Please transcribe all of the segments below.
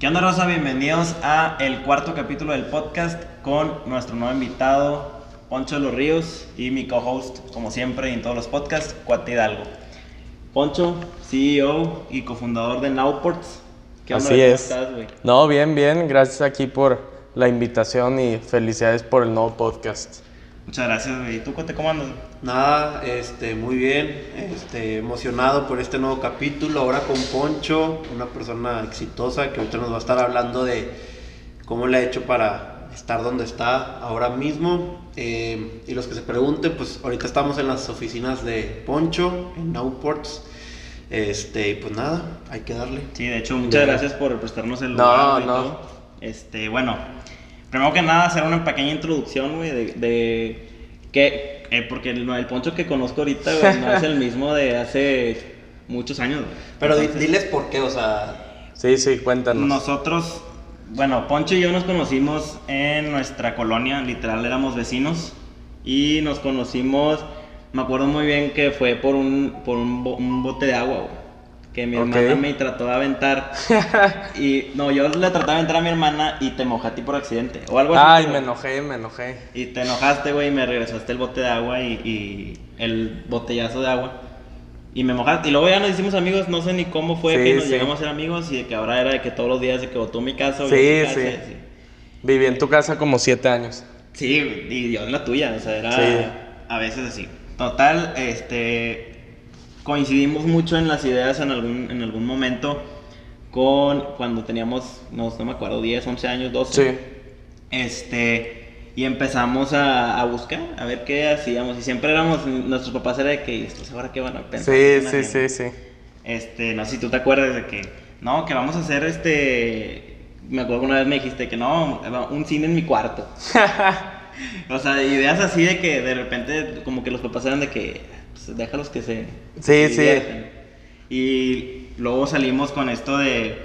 ¿Qué onda, Rosa? Bienvenidos a el cuarto capítulo del podcast con nuestro nuevo invitado, Poncho de los Ríos, y mi co-host, como siempre, en todos los podcasts, Cuate Hidalgo. Poncho, CEO y cofundador de Nowports. ¿Qué onda? Así ¿Cómo es. estás? No, bien, bien. Gracias aquí por la invitación y felicidades por el nuevo podcast. Muchas gracias, güey. ¿Y tú, Cuate, cómo andas? Nada, este, muy bien, este, emocionado por este nuevo capítulo, ahora con Poncho, una persona exitosa que ahorita nos va a estar hablando de cómo le ha hecho para estar donde está ahora mismo. Eh, y los que se pregunten, pues ahorita estamos en las oficinas de Poncho, en Nowports. Este, y pues nada, hay que darle. Sí, de hecho, muchas gracias por prestarnos el lugar. No, no. Este, bueno, primero que nada, hacer una pequeña introducción, güey, de, de que eh, porque el, el, poncho que conozco ahorita, no es el mismo de hace muchos años, Pero diles por qué, o sea... Sí, sí, cuéntanos. Nosotros, bueno, Poncho y yo nos conocimos en nuestra colonia, literal éramos vecinos, y nos conocimos, me acuerdo muy bien que fue por un, por un, bote de agua, que mi hermana me trató de aventar. y no, yo le traté de aventar a mi hermana y te mojé a ti por accidente. O algo así. Ay, me enojé, me enojé. Y te enojaste, güey, y me regresaste el bote de agua y, y, el botellazo de agua. Y me mojaste. Y luego ya nos hicimos amigos, no sé ni cómo fue que nos llegamos a ser amigos y de que ahora era de que todos los días de que botó mi casa. Sí, sí. Viví en tu casa como siete años. Sí, y yo en la tuya, o sea, era a veces así. Total, este, coincidimos mucho en las ideas en algún, en algún momento con cuando teníamos, no, no me acuerdo, 10, 11 años, 12. Sí. Este, y empezamos a, a, buscar, a ver qué hacíamos. Y siempre éramos, nuestros papás era de que, ¿esto ahora qué van a pensar? Sí, sí, sí, sí. Este, no sé si tú te acuerdas de que, no, que vamos a hacer este, me acuerdo que una vez me dijiste que no, un cine en mi cuarto. o sea, ideas así de que de repente como que los papás eran de que pues, déjalos que se... Sí, sí. Y luego salimos con esto de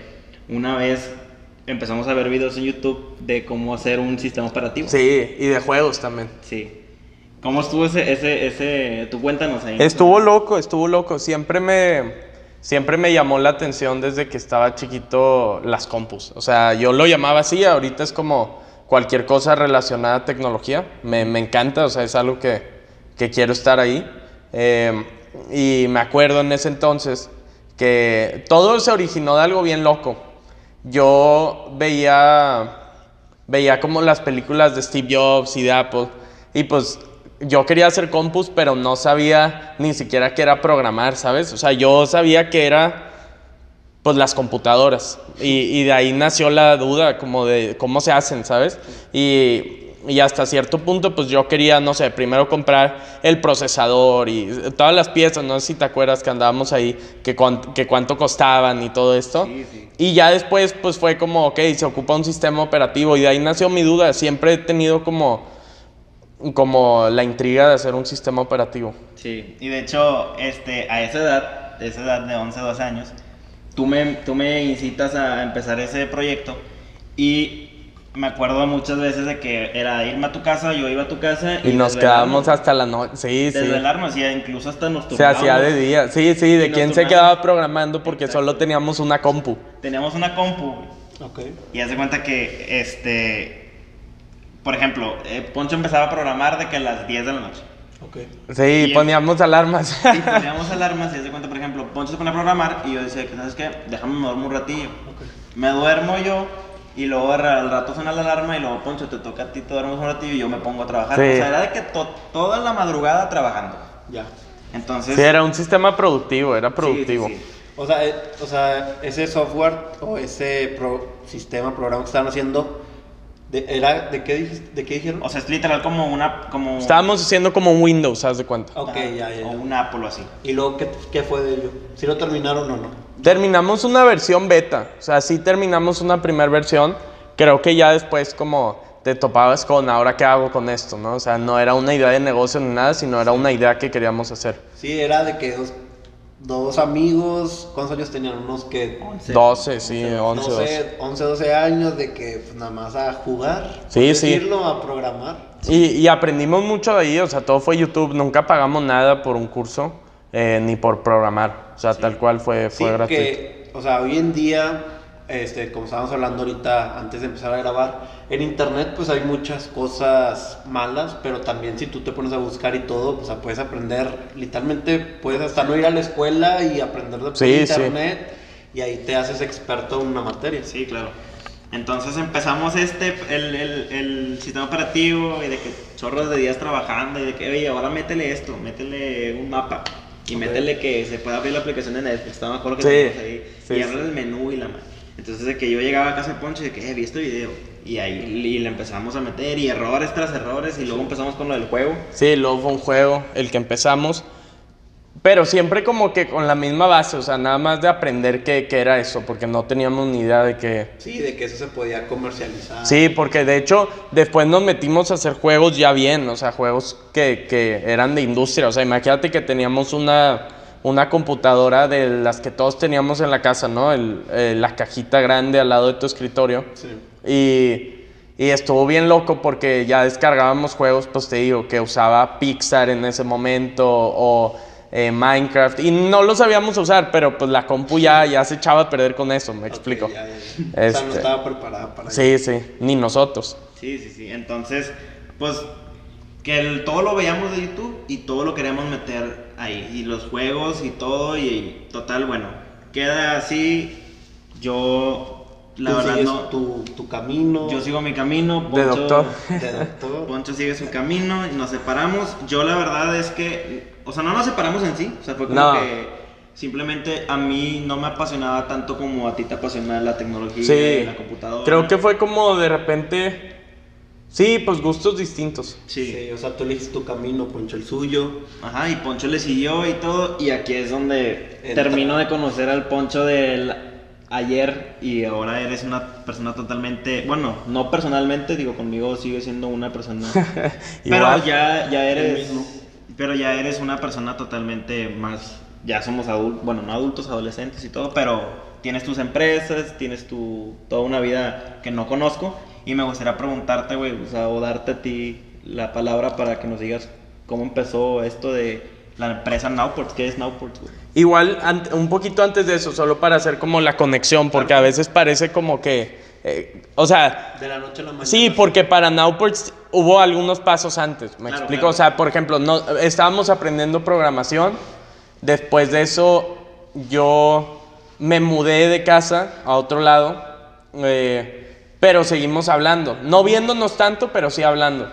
una vez empezamos a ver videos en YouTube de cómo hacer un sistema operativo. Sí, y de juegos también. Sí. ¿Cómo estuvo ese, ese, ese, tú cuéntanos ahí? Estuvo loco, estuvo loco. Siempre me, siempre me llamó la atención desde que estaba chiquito las compus. O sea, yo lo llamaba así, ahorita es como cualquier cosa relacionada a tecnología. Me, me encanta, o sea, es algo que, que quiero estar ahí. Em, y me acuerdo en ese entonces que todo se originó de algo bien loco. Yo veía, veía como las películas de Steve Jobs y de Apple y pues yo quería hacer compus, pero no sabía ni siquiera qué era programar, ¿sabes? O sea, yo sabía que era pues las computadoras y, y de ahí nació la duda como de cómo se hacen, ¿sabes? Y y hasta cierto punto, pues yo quería, no sé, primero comprar el procesador y todas las piezas, no sé si te acuerdas que andábamos ahí, que, que cuánto costaban y todo esto. Y ya después, pues fue como, ok, se ocupa un sistema operativo y de ahí nació mi duda. Siempre he tenido como, como la intriga de hacer un sistema operativo. Sí, y de hecho, este, a esa edad, esa edad de 11, 12 años, tú me, tú me incitas a empezar ese proyecto y me acuerdo muchas veces de que era irme a tu casa, yo iba a tu casa. Y, nos quedábamos hasta la noche. Sí, sí. Desvelarnos, y incluso hasta nos Se hacía de día. Sí, sí, de quién se quedaba programando porque solo teníamos una compu. Teníamos una compu. Ok. Y haz de cuenta que, este. Por ejemplo, eh, Poncho empezaba a programar de que a las 10 de la noche. Okay. Sí, poníamos alarmas. Sí, poníamos alarmas y haz de cuenta, por ejemplo, Poncho se pone a programar y yo decía, ¿sabes qué? Déjame me duermo un ratillo. Okay. Me duermo yo y luego al rato suena la alarma y luego, Poncho, te toca a ti, te duermes un ratillo y yo me pongo a trabajar. O sea, era de que toda la madrugada trabajando. Ya. Entonces... Sí, era un sistema productivo, era productivo. o, sea, eh, o sea, ese software o ese sistema, programa que estaban haciendo, de, era, ¿de qué, ¿de qué dijeron? O sea, es literal como una... Como... Estábamos haciendo como un Windows, ¿sabes de cuenta? Ok, ya, ya, O un Apple así. ¿Y luego qué, qué fue de ello? ¿Si lo terminaron o no? Terminamos una versión beta, o sea, sí terminamos una primera versión. Creo que ya después como te topabas con ahora qué hago con esto, ¿no? O sea, no era una idea de negocio ni nada, sino era una idea que queríamos hacer. Sí, era de que dos, amigos, ¿cuántos años tenían? Unos que... 12, sí, 11, 12, 11, 12 años de que pues, nada más a jugar, sí, sí. a programar. Y, y, aprendimos mucho de ahí, o sea, todo fue YouTube, nunca pagamos nada por un curso, eh, ni por programar. O sea, tal cual fue, fue gratuito. Que, o sea, hoy en día este, como estábamos hablando ahorita antes de empezar a grabar, en internet pues hay muchas cosas malas, pero también si tú te pones a buscar y todo, pues puedes aprender, literalmente puedes hasta no ir a la escuela y aprender de internet y ahí te haces experto en una materia. Sí, claro. Entonces empezamos este, el, el, el, sistema operativo y de que chorros de días trabajando y de que, oye, ahora métele esto, métele un mapa y métele que se pueda abrir la aplicación de Netflix, está mejor que sí, ahí, y abre el menú y la madre. Entonces de que yo llegaba a casa de Poncho y de que, eh, vi este video. Y ahí y le empezamos a meter y errores tras errores y luego empezamos con lo del juego. Sí, luego fue un juego el que empezamos. Pero siempre como que con la misma base, o sea, nada más de aprender qué, qué, era eso, porque no teníamos ni idea de que... Sí, de que eso se podía comercializar. Sí, porque de hecho después nos metimos a hacer juegos ya bien, o sea, juegos que, que eran de industria, o sea, imagínate que teníamos una, una computadora de las que todos teníamos en la casa, ¿no? El, eh, la cajita grande al lado de tu escritorio. Sí. Y... Y estuvo bien loco porque ya descargábamos juegos, pues te digo, que usaba Pixar en ese momento o eh, Minecraft, y no lo sabíamos usar, pero pues la compu ya, ya se echaba a perder con eso, me explico. o sea, no este, estaba preparada para Sí, sí, ni nosotros. Sí, sí, sí. Entonces, pues que todo lo veíamos de YouTube y todo lo queríamos meter ahí. Y los juegos y todo. Y, total, bueno, queda así. Yo, la verdad, no. Tu, tu, camino. Yo sigo mi camino. de doctor. De doctor. Poncho sigue su camino y nos separamos. Yo, la verdad es que o sea, no nos separamos en sí, o sea, fue como que simplemente a mí no me apasionaba tanto como a ti te apasiona la tecnología y la computadora. Creo que fue como de repente Sí, pues gustos distintos. Sí. o sea, tú eliges tu camino, Poncho el suyo. Ajá, y Poncho le siguió y todo. Y aquí es donde termino de conocer al Poncho del ayer y ahora eres una persona totalmente, bueno, no personalmente, digo, conmigo sigue siendo una persona. pero ya, ya eres... Pero ya eres una persona totalmente más, ya somos adultos, bueno, no adultos, adolescentes y todo, pero tienes tus empresas, tienes tu, toda una vida que no conozco y me gustaría preguntarte, güey, o sea, o darte a ti la palabra para que nos digas cómo empezó esto de la empresa Nowports, ¿qué es Nowports, güey? Igual, un poquito antes de eso, solo para hacer como la conexión, porque a veces parece como que eh, o sea, de la noche a la mañana. Sí, porque para Nowports hubo algunos pasos antes. Me explico. O sea, por ejemplo, no, estábamos aprendiendo programación. Después de eso, yo me mudé de casa a otro lado. Eh, pero seguimos hablando. No viéndonos tanto, pero sí hablando.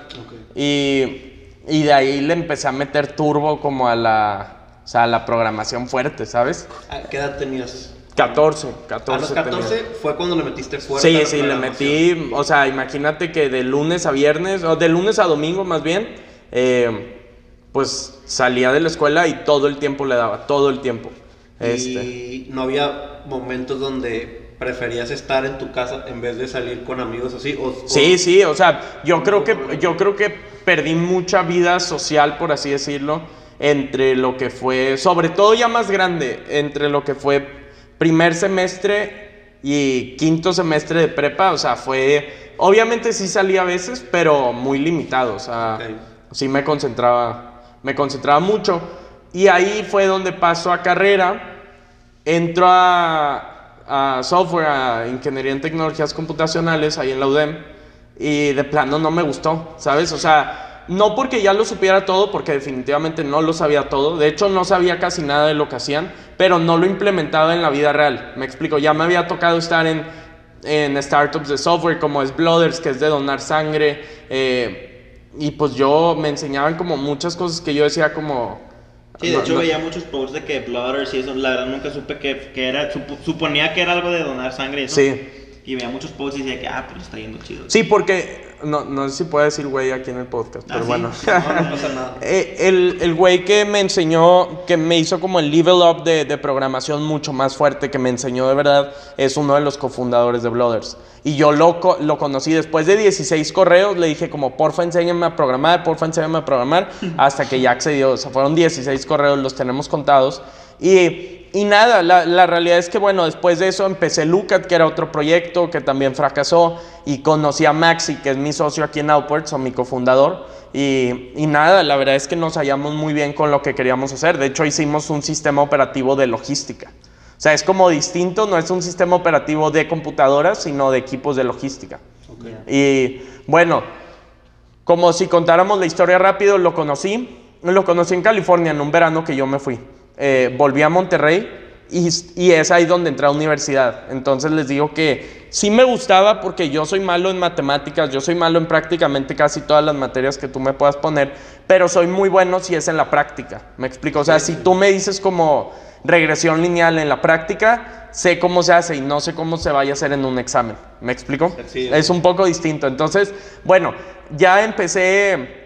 Y, y, de ahí le empecé a meter turbo como a la, o sea, a la programación fuerte, ¿sabes? qué edad tenías? 14, 14. A los 14 fue cuando le metiste fuerte. Sí, sí, le metí, o sea, imagínate que de lunes a viernes, o de lunes a domingo más bien, eh, pues salía de la escuela y todo el tiempo le daba, todo el tiempo. Y este. no había momentos donde preferías estar en tu casa en vez de salir con amigos así. sí, sí, o sea, yo creo que yo creo que perdí mucha vida social, por así decirlo, entre lo que fue, sobre todo ya más grande, entre lo que fue primer semestre y quinto semestre de prepa, o sea, fue, obviamente sí salía a veces, pero muy limitado, o sea, sí me concentraba, me concentraba mucho. Y ahí fue donde pasó a carrera, entro a, a software, a ingeniería en tecnologías computacionales, ahí en la UDEM, y de plano no me gustó, ¿sabes? O sea, no porque ya lo supiera todo, porque definitivamente no lo sabía todo. De hecho, no sabía casi nada de lo que hacían, pero no lo implementaba en la vida real. Me explico, ya me había tocado estar en, en startups de software como es Blooders, que es de donar sangre. Eh, y pues yo me enseñaban como muchas cosas que yo decía como... Sí, de hecho veía muchos posts de que Blooders y eso, la verdad nunca supe que, que era, suponía que era algo de donar sangre y eso. Sí. Y veía muchos posts y decía que, ah, pues está yendo chido. Sí, porque no, no sé si puede decir güey aquí en el podcast, pero ah, bueno. No, no pasa nada. Eh, el, el güey que me enseñó, que me hizo como el level up de, de, programación mucho más fuerte, que me enseñó de verdad, es uno de los cofundadores de Blooders. Y yo lo, lo conocí después de 16 correos, le dije como, porfa, enséñame a programar, porfa, enséñame a programar, hasta que ya accedió. O sea, fueron 16 correos, los tenemos contados. Y y nada, la, la, realidad es que bueno, después de eso empecé Lucat, que era otro proyecto que también fracasó, y conocí a Maxi, que es mi socio aquí en Outwards, o mi cofundador, y, y, nada, la verdad es que nos hallamos muy bien con lo que queríamos hacer. De hecho, hicimos un sistema operativo de logística. O sea, es como distinto, no es un sistema operativo de computadoras, sino de equipos de logística. Y bueno, como si contáramos la historia rápido, lo conocí. Lo conocí en California en un verano que yo me fui. Eh, volví a Monterrey y, y, es ahí donde entré a universidad. Entonces les digo que sí me gustaba porque yo soy malo en matemáticas, yo soy malo en prácticamente casi todas las materias que tú me puedas poner, pero soy muy bueno si es en la práctica. ¿Me explico? O sea, si tú me dices como regresión lineal en la práctica, sé cómo se hace y no sé cómo se vaya a hacer en un examen. ¿Me explico? es un poco distinto. Entonces, bueno, ya empecé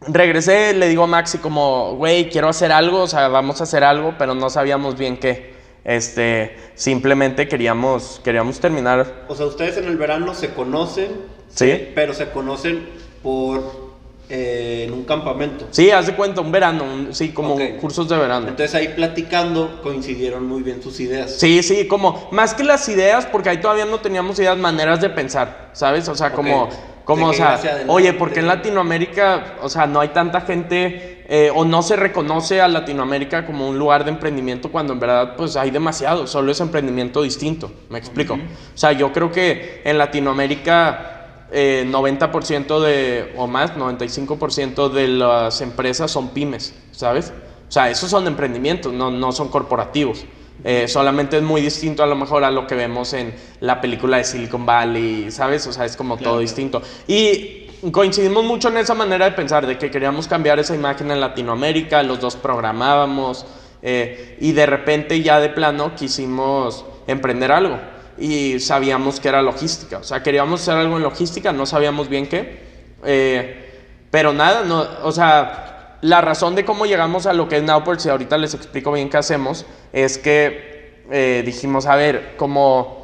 regresé, le digo a Maxi como, güey, quiero hacer algo, o sea, vamos a hacer algo, pero no sabíamos bien qué. Este, simplemente queríamos, queríamos terminar. O sea, ustedes en el verano se conocen, sí, pero se conocen por eh, en un campamento. Sí, hace cuenta, un verano, sí, como cursos de verano. Entonces ahí platicando coincidieron muy bien sus ideas. Sí, sí, como más que las ideas, porque ahí todavía no teníamos ideas, maneras de pensar, ¿sabes? O sea, como como, o sea, oye, porque en Latinoamérica, o sea, no hay tanta gente eh, o no se reconoce a Latinoamérica como un lugar de emprendimiento cuando en verdad, pues hay demasiado, solo es emprendimiento distinto, me explico. O sea, yo creo que en Latinoamérica eh, 90% de, o más, 95% de las empresas son pymes, ¿sabes? O sea, esos son emprendimientos, no, no son corporativos. Eh, solamente es muy distinto a lo mejor a lo que vemos en la película de Silicon Valley, ¿sabes? O sea, es como todo distinto. Y coincidimos mucho en esa manera de pensar, de que queríamos cambiar esa imagen en Latinoamérica, los dos programábamos eh, y de repente ya de plano quisimos emprender algo y sabíamos que era logística, o sea, queríamos hacer algo en logística, no sabíamos bien qué, eh, pero nada, no, o sea, la razón de cómo llegamos a lo que es Nowports, y ahorita les explico bien qué hacemos, es que eh, dijimos, a ver, como...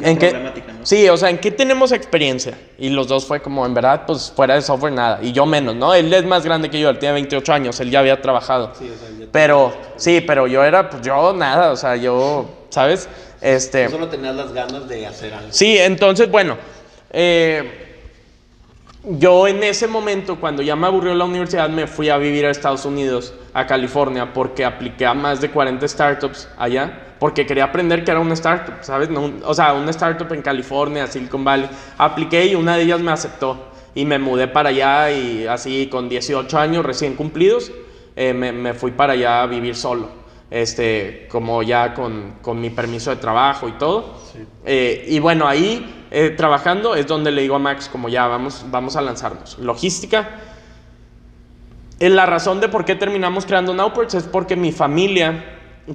¿En qué? Sí, o sea, ¿en qué tenemos experiencia? Y los dos fue como, en verdad, pues fuera de software nada. Y yo menos, ¿no? Él es más grande que yo, él tiene 28 años, él ya había trabajado. Sí, o sea, pero, sí, pero yo era, pues yo nada, o sea, yo, ¿sabes? Este... solo tenías las ganas de hacer algo. Sí, entonces, bueno, eh, yo en ese momento, cuando ya me aburrió la universidad, me fui a vivir a Estados Unidos, a California, porque apliqué a más de 40 startups allá, porque quería aprender que era una startup, ¿sabes? o sea, una startup en California, Silicon Valley. Apliqué y una de ellas me aceptó y me mudé para allá y así con 18 años recién cumplidos, eh, me, fui para allá a vivir solo, este, como ya con, con mi permiso de trabajo y todo. Eh, y bueno, ahí eh, trabajando es donde le digo a Max, como ya vamos, vamos a lanzarnos. Logística. Eh, la razón de por qué terminamos creando Nowports es porque mi familia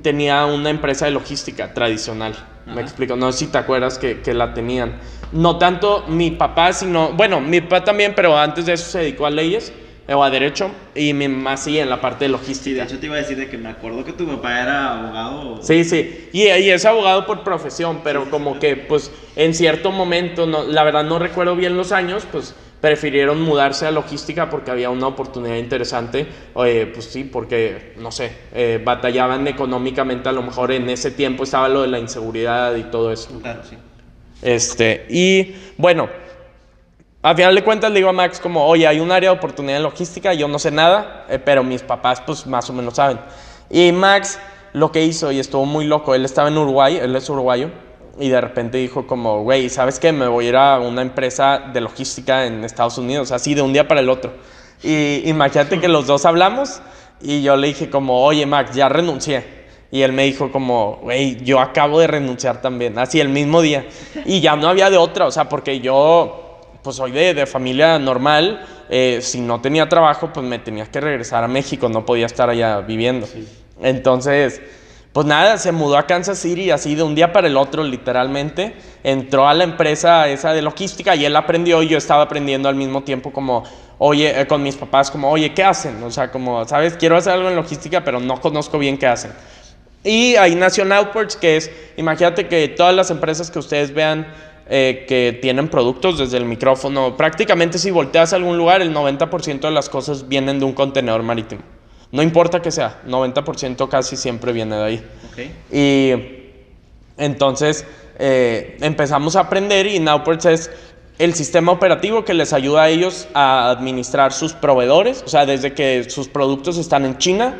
tenía una empresa de logística tradicional. Me explico, no sé si te acuerdas que, que, la tenían. No tanto mi papá, sino, bueno, mi papá también, pero antes de eso se dedicó a leyes o a derecho y mi mamá sí en la parte de logística. de hecho te iba a decir de que me acuerdo que tu papá era abogado. Sí, sí, y, y, es abogado por profesión, pero como que pues en cierto momento, no, la verdad no recuerdo bien los años, pues prefirieron mudarse a logística porque había una oportunidad interesante, pues sí, porque, no sé, eh, batallaban económicamente, a lo mejor en ese tiempo estaba lo de la inseguridad y todo eso. Claro, sí. Este, y bueno, a final de cuentas le digo a Max como, oye, hay un área de oportunidad en logística, yo no sé nada, eh, pero mis papás pues más o menos saben. Y Max lo que hizo, y estuvo muy loco, él estaba en Uruguay, él es uruguayo, y de repente dijo como, güey, ¿sabes qué? Me voy a ir a una empresa de logística en Estados Unidos, así de un día para el otro. Y imagínate que los dos hablamos y yo le dije como, oye Max, ya renuncié. Y él me dijo como, güey, yo acabo de renunciar también, así el mismo día. Y ya no había de otra, o sea, porque yo pues soy de, familia normal, eh, si no tenía trabajo, pues me tenía que regresar a México, no podía estar allá viviendo. Entonces, pues nada, se mudó a Kansas City así de un día para el otro, literalmente. Entró a la empresa esa de logística y él aprendió y yo estaba aprendiendo al mismo tiempo como, oye, eh, con mis papás, como, oye, ¿qué hacen? O sea, como, ¿sabes? Quiero hacer algo en logística, pero no conozco bien qué hacen. Y ahí nació Outports, que es, imagínate que todas las empresas que ustedes vean eh, que tienen productos desde el micrófono. Prácticamente si volteas a algún lugar, el 90% de las cosas vienen de un contenedor marítimo. No importa que sea, 90% casi siempre viene de ahí. Y entonces eh, empezamos a aprender y Nowports es el sistema operativo que les ayuda a ellos a administrar sus proveedores, o sea, desde que sus productos están en China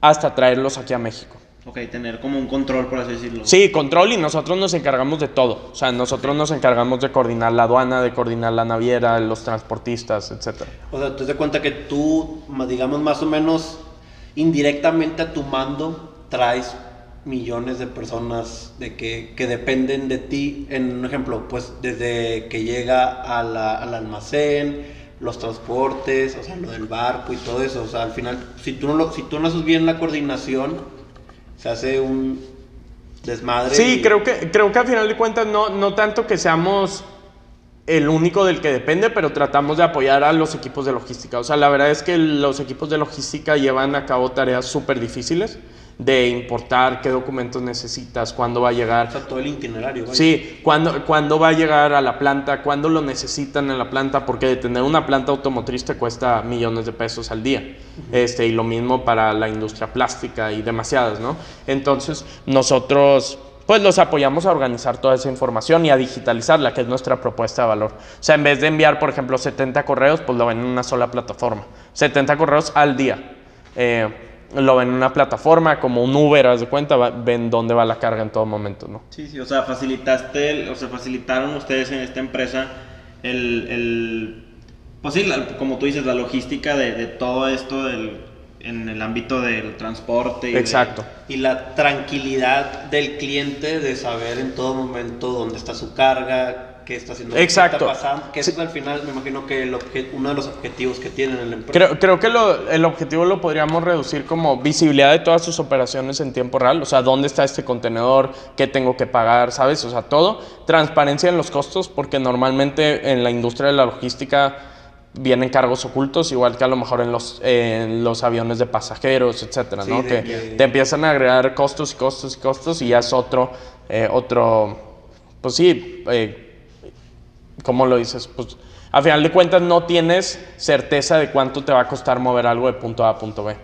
hasta traerlos aquí a México. Ok, tener como un control, por así decirlo. Sí, control y nosotros nos encargamos de todo. O sea, nosotros nos encargamos de coordinar la aduana, de coordinar la naviera, los transportistas, etc. O sea, te das cuenta que tú, digamos más o menos indirectamente a tu mando, traes millones de personas de que, que dependen de ti. En un ejemplo, pues desde que llega a la, al almacén, los transportes, o sea, lo del barco y todo eso. O sea, al final, si tú no, lo, si tú no haces bien la coordinación, se hace un desmadre. Sí, creo, que, creo que a final de cuentas no, no tanto que seamos el único del que depende, pero tratamos de apoyar a los equipos de logística. O sea, la verdad es que los equipos de logística llevan a cabo tareas súper difíciles de importar, qué documentos necesitas, cuándo va a llegar. O sea, todo el itinerario. Sí, cuándo, cuándo va a llegar a la planta, cuándo lo necesitan en la planta, porque tener una planta automotriz te cuesta millones de pesos al día. este, y lo mismo para la industria plástica y demasiadas, ¿no? Entonces, nosotros pues los apoyamos a organizar toda esa información y a digitalizarla, que es nuestra propuesta de valor. O sea, en vez de enviar, por ejemplo, 70 correos, pues lo ven en una sola plataforma. 70 correos al día. Eh, lo ven en una plataforma, como un Uber, haz de cuenta, ven dónde va la carga en todo momento, ¿no? Sí, sí, o sea, facilitaste, o sea, facilitaron ustedes en esta empresa el, el pues sí, como tú dices, la logística de, de todo esto del, en el ámbito del transporte. Y Exacto. y la tranquilidad del cliente de saber en todo momento dónde está su carga, qué está haciendo, Exacto. qué está pasando, que eso es al final, me imagino que el uno de los objetivos que tienen en la empresa. Creo, creo que lo, el objetivo lo podríamos reducir como visibilidad de todas sus operaciones en tiempo real, o sea, dónde está este contenedor, qué tengo que pagar, ¿sabes? O sea, todo. Transparencia en los costos, porque normalmente en la industria de la logística vienen cargos ocultos, igual que a lo mejor en los, en los aviones de pasajeros, etcétera, ¿no? que te empiezan a agregar costos y costos y costos y ya es otro, eh, otro, pues sí, eh, ¿cómo lo dices? Pues a final de cuentas no tienes certeza de cuánto te va a costar mover algo de punto A a punto B.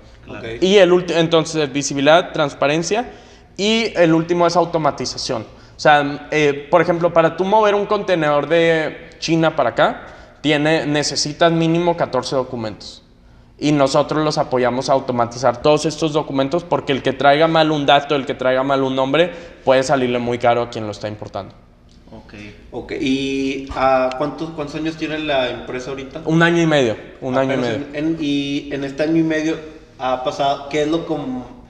Y el último, entonces, visibilidad, transparencia y el último es automatización. O sea, eh, por ejemplo, para tú mover un contenedor de China para acá, tiene, necesitas mínimo 14 documentos. Y nosotros los apoyamos a automatizar todos estos documentos porque el que traiga mal un dato, el que traiga mal un nombre, puede salirle muy caro a quien lo está importando. Ok. Ok, ¿y uh, ¿cuántos, cuántos años tiene la empresa ahorita? Un año y medio, un año y medio. y en este año y medio ha pasado, ¿qué es lo, como,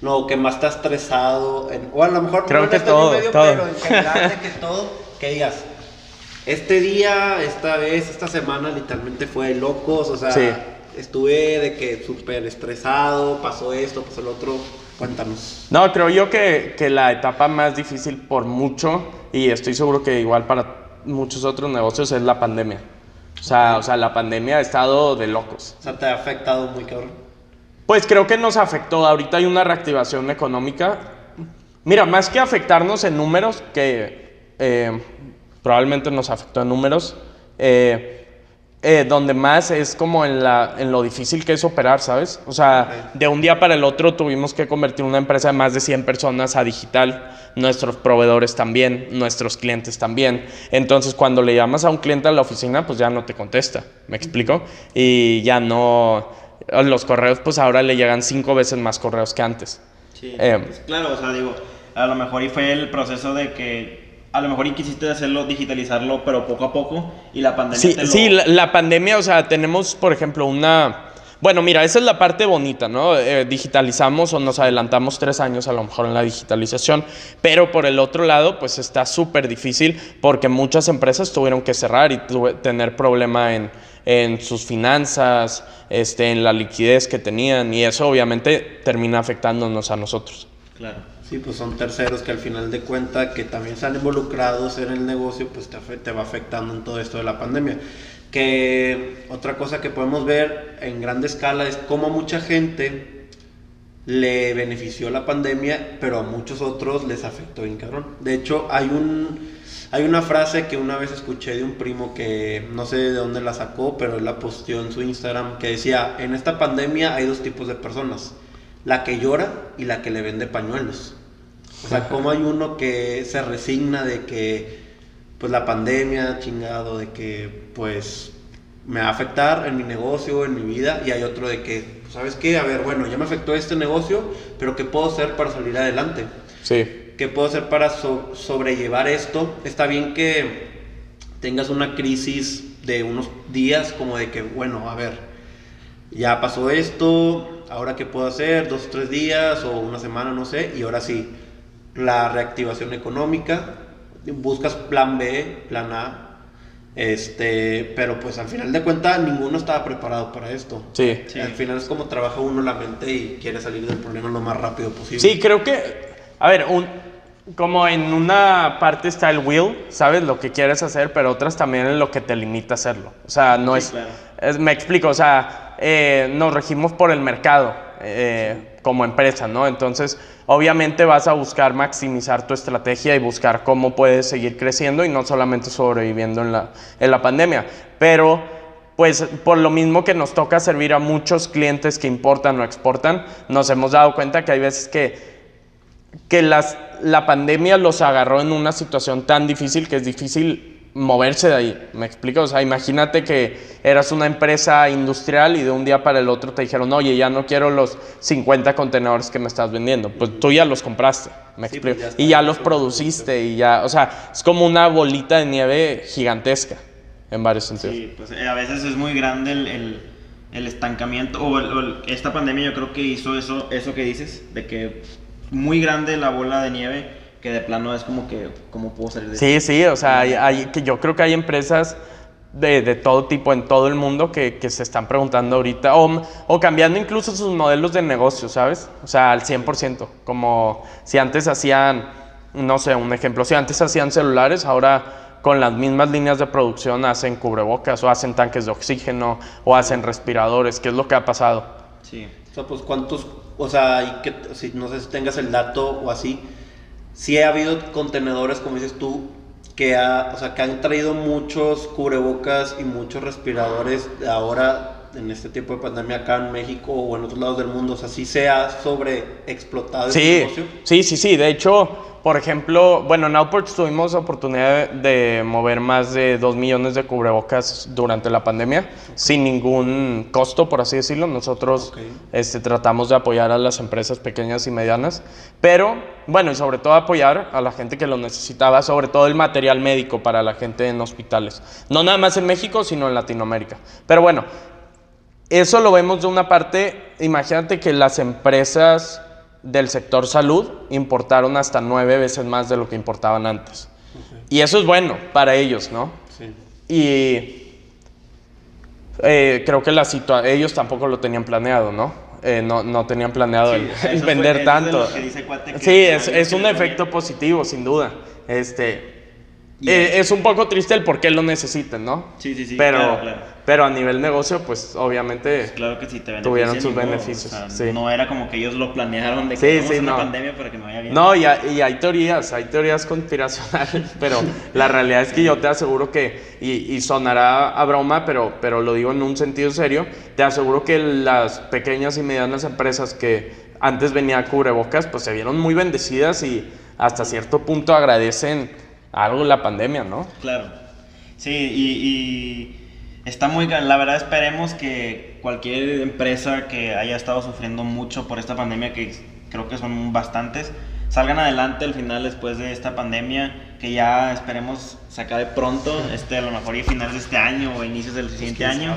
lo que más está estresado? o a lo mejor Creo no que este todo, medio, todo. pero en general de que todo, que digas, este día, esta vez, esta semana literalmente fue de locos, o sea, estuve de que súper estresado, pasó esto, pasó lo otro. Cuéntanos. No, creo yo que, que, la etapa más difícil por mucho, y estoy seguro que igual para muchos otros negocios, es la pandemia. O sea, o sea, la pandemia ha estado de locos. O sea, ¿te ha afectado muy cabrón? Pues creo que nos afectó. Ahorita hay una reactivación económica. Mira, más que afectarnos en números, que eh, probablemente nos afectó en números, eh, eh, donde más es como en, la, en lo difícil que es operar, ¿sabes? O sea, de un día para el otro tuvimos que convertir una empresa de más de 100 personas a digital, nuestros proveedores también, nuestros clientes también. Entonces, cuando le llamas a un cliente a la oficina, pues ya no te contesta, ¿me explico? Y ya no, los correos, pues ahora le llegan cinco veces más correos que antes. Sí, eh, pues claro, o sea, digo, a lo mejor y fue el proceso de que a lo mejor y quisiste hacerlo, digitalizarlo, pero poco a poco, y la pandemia Sí, sí la, pandemia, o sea, tenemos, por ejemplo, una... Bueno, mira, esa es la parte bonita, ¿no? Eh, digitalizamos o nos adelantamos tres años a lo mejor en la digitalización, pero por el otro lado, pues está súper difícil porque muchas empresas tuvieron que cerrar y tener problema en, en sus finanzas, este, en la liquidez que tenían, y eso obviamente termina afectándonos a nosotros. Claro. Sí, pues son terceros que al final de cuenta que también están involucrados en el negocio, pues te, te va afectando en todo esto de la pandemia. Que otra cosa que podemos ver en grande escala es cómo mucha gente le benefició la pandemia, pero a muchos otros les afectó bien cabrón. De hecho, hay un hay una frase que una vez escuché de un primo que no sé de dónde la sacó, pero él la posteó en su Instagram que decía, "En esta pandemia hay dos tipos de personas." La que llora y la que le vende pañuelos. O sea, como hay uno que se resigna de que, pues la pandemia, chingado, de que, pues, me va a afectar en mi negocio, en mi vida, y hay otro de que, ¿sabes qué? A ver, bueno, ya me afectó este negocio, pero ¿qué puedo hacer para salir adelante? Sí. ¿Qué puedo hacer para sobrellevar esto? Está bien que tengas una crisis de unos días como de que, bueno, a ver, ya pasó esto, ahora qué puedo hacer, dos o tres días o una semana, no sé, y ahora sí, la reactivación económica, buscas plan B, plan A, este, pero pues al final de cuentas ninguno estaba preparado para esto. Sí. Al final es como trabaja uno la mente y quiere salir del problema lo más rápido posible. Sí, creo que, a ver, un, como en una parte está el will, sabes lo que quieres hacer, pero otras también es lo que te limita a hacerlo. O sea, no es, me explico, o sea, eh, nos regimos por el mercado eh, como empresa, ¿no? Entonces, obviamente vas a buscar maximizar tu estrategia y buscar cómo puedes seguir creciendo y no solamente sobreviviendo en la, en la pandemia. Pero, pues, por lo mismo que nos toca servir a muchos clientes que importan o exportan, nos hemos dado cuenta que hay veces que que las, la pandemia los agarró en una situación tan difícil que es difícil moverse de ahí. ¿Me explico? O sea, imagínate que eras una empresa industrial y de un día para el otro te dijeron, oye, ya no quiero los 50 contenedores que me estás vendiendo. Pues tú ya los compraste, ¿me pues explico? y ya los produciste y ya, o sea, es como una bolita de nieve gigantesca en varios sentidos. Sí, pues eh, a veces es muy grande el, el, estancamiento o, esta pandemia yo creo que hizo eso, eso que dices, de que muy grande la bola de nieve que de plano es como que, ¿cómo puedo salir de Sí, sí, o sea, hay, que yo creo que hay empresas de, de, todo tipo en todo el mundo que, que se están preguntando ahorita, o, o, cambiando incluso sus modelos de negocio, ¿sabes? O sea, al 100%, como si antes hacían, no sé, un ejemplo, si antes hacían celulares, ahora con las mismas líneas de producción hacen cubrebocas o hacen tanques de oxígeno o hacen respiradores, ¿qué es lo que ha pasado? Sí. O sea, pues cuántos o sea, que, si, no sé si tengas el dato o así, sí ha habido contenedores, como dices tú, que, ha, o sea, que han traído muchos cubrebocas y muchos respiradores ahora en este tipo de pandemia acá en México o en otros lados del mundo. O sea, sí se ha sobreexplotado sí, negocio. Sí, sí, sí. De hecho, por ejemplo, bueno, en Outport tuvimos oportunidad de mover más de 2 millones de cubrebocas durante la pandemia, sin ningún costo, por así decirlo. Nosotros este, tratamos de apoyar a las empresas pequeñas y medianas, pero bueno, y sobre todo apoyar a la gente que lo necesitaba, sobre todo el material médico para la gente en hospitales. No nada más en México, sino en Latinoamérica. Pero bueno, eso lo vemos de una parte, imagínate que las empresas del sector salud importaron hasta nueve veces más de lo que importaban antes. Y eso es bueno para ellos, ¿no? Sí. Y eh, creo que la ellos tampoco lo tenían planeado, ¿no? Eh, no, no, tenían planeado el, vender tanto. sí, es, es un efecto positivo, sin duda. Este, eh, es un poco triste el por qué lo necesiten, ¿no? Sí, sí, sí. Pero, pero a nivel negocio, pues obviamente pues claro que sí, te tuvieron sus beneficios. No era como que ellos lo planearon de que sí, una pandemia para que me vaya bien. No, y, y, hay teorías, hay teorías conspiracionales, pero la realidad es que yo te aseguro que, y, y, sonará a broma, pero, pero lo digo en un sentido serio, te aseguro que las pequeñas y medianas empresas que antes venía a cubrebocas, pues se vieron muy bendecidas y hasta cierto punto agradecen algo la pandemia, ¿no? Claro. Sí, y, está muy... La verdad esperemos que cualquier empresa que haya estado sufriendo mucho por esta pandemia, que creo que son bastantes, salgan adelante al final después de esta pandemia, que ya esperemos se acabe pronto, este, a lo mejor ya finales de este año o inicios del siguiente año,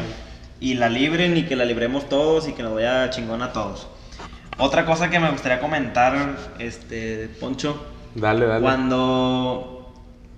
y la libren y que la libremos todos y que nos vaya chingón a todos. Otra cosa que me gustaría comentar, este, Poncho. Dale, dale. Cuando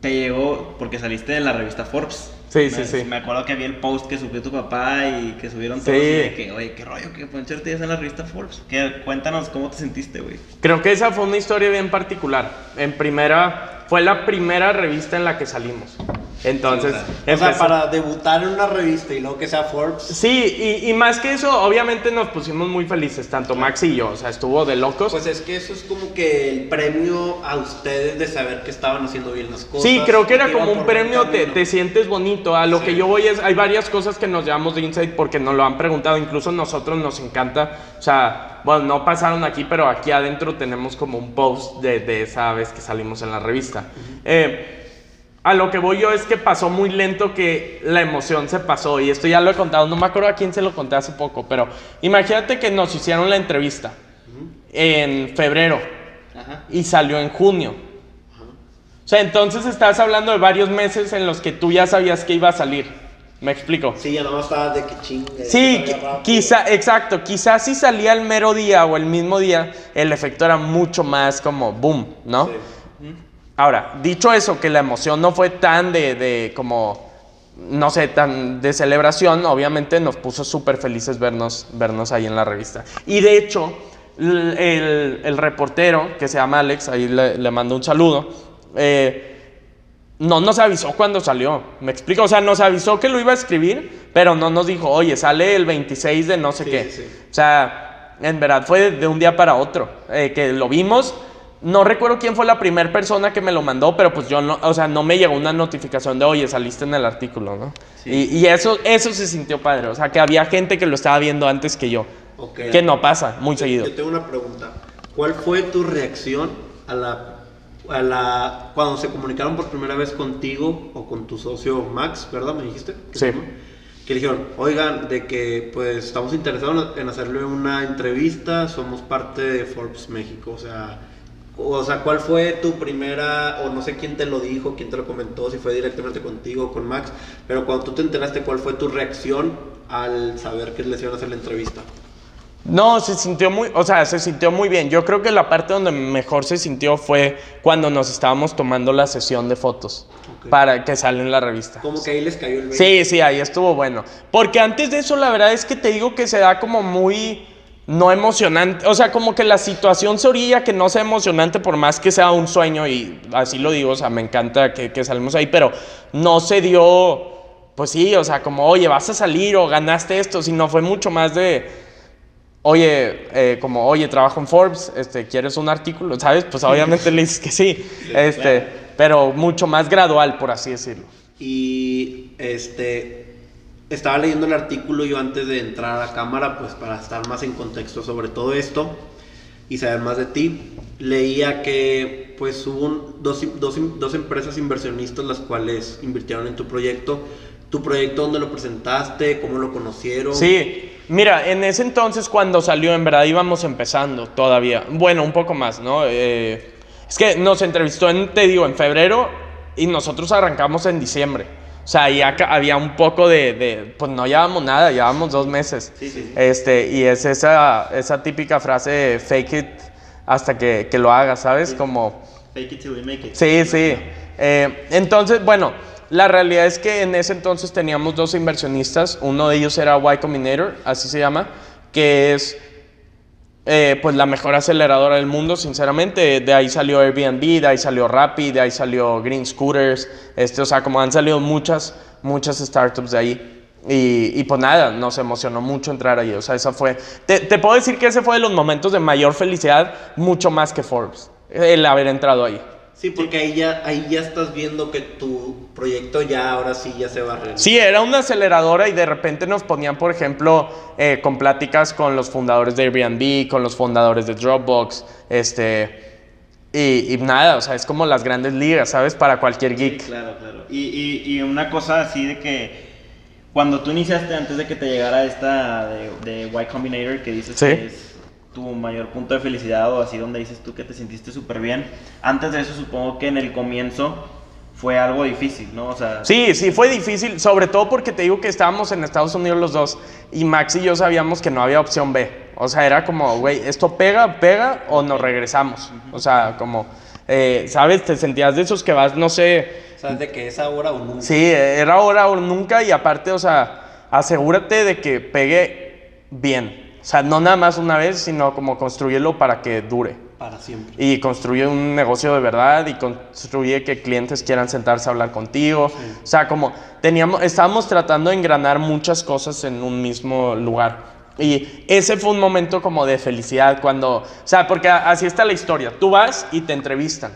te llegó porque saliste de la revista Forbes. Sí, sí, sí. Me acuerdo que había el post que subió tu papá y que subieron todos. Sí. Y de que, oye, qué rollo que Poncho ya en la revista Forbes. Que, cuéntanos cómo te sentiste, güey. Creo que esa fue una historia bien particular. En primera, fue la primera revista en la que salimos. Entonces, o sea, para debutar en una revista y luego que sea Forbes. Sí, y, más que eso, obviamente nos pusimos muy felices, tanto Max y yo, o sea, estuvo de locos. Pues es que eso es como que el premio a ustedes de saber que estaban haciendo bien las cosas. Sí, creo que era como un premio, te, te, sientes bonito. A lo que yo voy es, hay varias cosas que nos llevamos de Insight porque nos lo han preguntado, incluso nosotros nos encanta, o sea, bueno, no pasaron aquí, pero aquí adentro tenemos como un post de, de esa vez que salimos en la revista. eh, a lo que voy yo es que pasó muy lento que la emoción se pasó. Y esto ya lo he contado, no me acuerdo a quién se lo conté hace poco, pero imagínate que nos hicieron la entrevista en febrero y salió en junio. O sea, entonces estás hablando de varios meses en los que tú ya sabías que iba a salir. ¿Me explico? Sí, ya no estaba de que chingue. Sí, quizá, exacto. Quizás si salía el mero día o el mismo día, el efecto era mucho más como boom, ¿no? Sí. Ahora, dicho eso, que la emoción no fue tan de, como, no sé, tan de celebración, obviamente nos puso súper felices vernos, vernos ahí en la revista. Y de hecho, el, reportero, que se llama Alex, ahí le, mando un saludo, eh, no nos avisó cuando salió, me explico, o sea, nos avisó que lo iba a escribir, pero no nos dijo, oye, sale el 26 de no sé qué. O sea, en verdad fue de un día para otro, eh, que lo vimos no recuerdo quién fue la primera persona que me lo mandó, pero pues yo no, o sea, no me llegó una notificación de, oye, saliste en el artículo, ¿no? Y, eso, eso se sintió padre, o sea, que había gente que lo estaba viendo antes que yo. Que no pasa muy seguido. Yo tengo una pregunta. ¿Cuál fue tu reacción a la, a la, cuando se comunicaron por primera vez contigo o con tu socio Max, ¿verdad? ¿Me dijiste? Sí. Que dijeron, oigan, de que pues estamos interesados en hacerle una entrevista, somos parte de Forbes México, o sea o sea, ¿cuál fue tu primera, o no sé quién te lo dijo, quién te lo comentó, si fue directamente contigo o con Max, pero cuando tú te enteraste, ¿cuál fue tu reacción al saber que les iban a hacer la entrevista? No, se sintió muy, o sea, se sintió muy bien. Yo creo que la parte donde mejor se sintió fue cuando nos estábamos tomando la sesión de fotos para que salen en la revista. Como que ahí les cayó el Sí, sí, ahí estuvo bueno. Porque antes de eso, la verdad es que te digo que se da como muy no emocionante. O sea, como que la situación se orilla que no sea emocionante por más que sea un sueño y así lo digo, o sea, me encanta que, que salimos ahí, pero no se dio, pues sí, o sea, como, oye, vas a salir o ganaste esto, sino fue mucho más de, oye, eh, como, oye, trabajo en Forbes, este, ¿quieres un artículo? ¿Sabes? Pues obviamente le dices que sí, este, pero mucho más gradual, por así decirlo. Y, este, estaba leyendo el artículo yo antes de entrar a la cámara, pues para estar más en contexto sobre todo esto y saber más de ti. Leía que pues hubo dos, dos, dos, empresas inversionistas las cuales invirtieron en tu proyecto. ¿Tu proyecto dónde lo presentaste? ¿Cómo lo conocieron? Sí, mira, en ese entonces cuando salió, en verdad íbamos empezando todavía. Bueno, un poco más, ¿no? Eh, es que nos entrevistó, en, te digo, en febrero y nosotros arrancamos en diciembre. O sea, ya había un poco de, pues no llevamos nada, llevamos dos meses. Sí, sí, Este, y es esa, esa típica frase, fake it hasta que, que lo hagas, ¿sabes? Como... Fake it till you make it. Sí, sí. Eh, entonces, bueno, la realidad es que en ese entonces teníamos dos inversionistas. Uno de ellos era Y Combinator, así se llama, que es eh, pues la mejor aceleradora del mundo, sinceramente. De ahí salió Airbnb, de ahí salió Rappi, de ahí salió Green Scooters. Este, o sea, como han salido muchas, muchas startups de ahí. Y, y, pues nada, nos emocionó mucho entrar ahí. O sea, esa fue. Te, te, puedo decir que ese fue de los momentos de mayor felicidad, mucho más que Forbes, el haber entrado ahí. Sí, porque ahí ya, ahí ya estás viendo que tu proyecto ya ahora sí ya se va a realizar. Sí, era una aceleradora y de repente nos ponían, por ejemplo, eh, con pláticas con los fundadores de Airbnb, con los fundadores de Dropbox, este, y, nada, o sea, es como las grandes ligas, ¿sabes? Para cualquier geek. claro, claro. Y, y, una cosa así de que cuando tú iniciaste, antes de que te llegara esta de, de Y Combinator, que dices que es tu mayor punto de felicidad o así donde dices tú que te sentiste súper bien. Antes de eso supongo que en el comienzo fue algo difícil, ¿no? O sea, sí, sí, fue difícil, sobre todo porque te digo que estábamos en Estados Unidos los dos y Max y yo sabíamos que no había opción B. O sea, era como, güey, esto pega, pega o nos regresamos. O sea, como, eh, ¿sabes? Te sentías de esos que vas, no sé... ¿Sabes de que es ahora o nunca? Sí, era ahora o nunca y aparte, o sea, asegúrate de que pegue bien. O sea, no nada más una vez, sino como construirlo para que dure. Para siempre. Y construye un negocio de verdad y construye que clientes quieran sentarse a hablar contigo. O sea, como teníamos, estábamos tratando de engranar muchas cosas en un mismo lugar. Y ese fue un momento como de felicidad cuando, o sea, porque así está la historia. Tú vas y te entrevistan.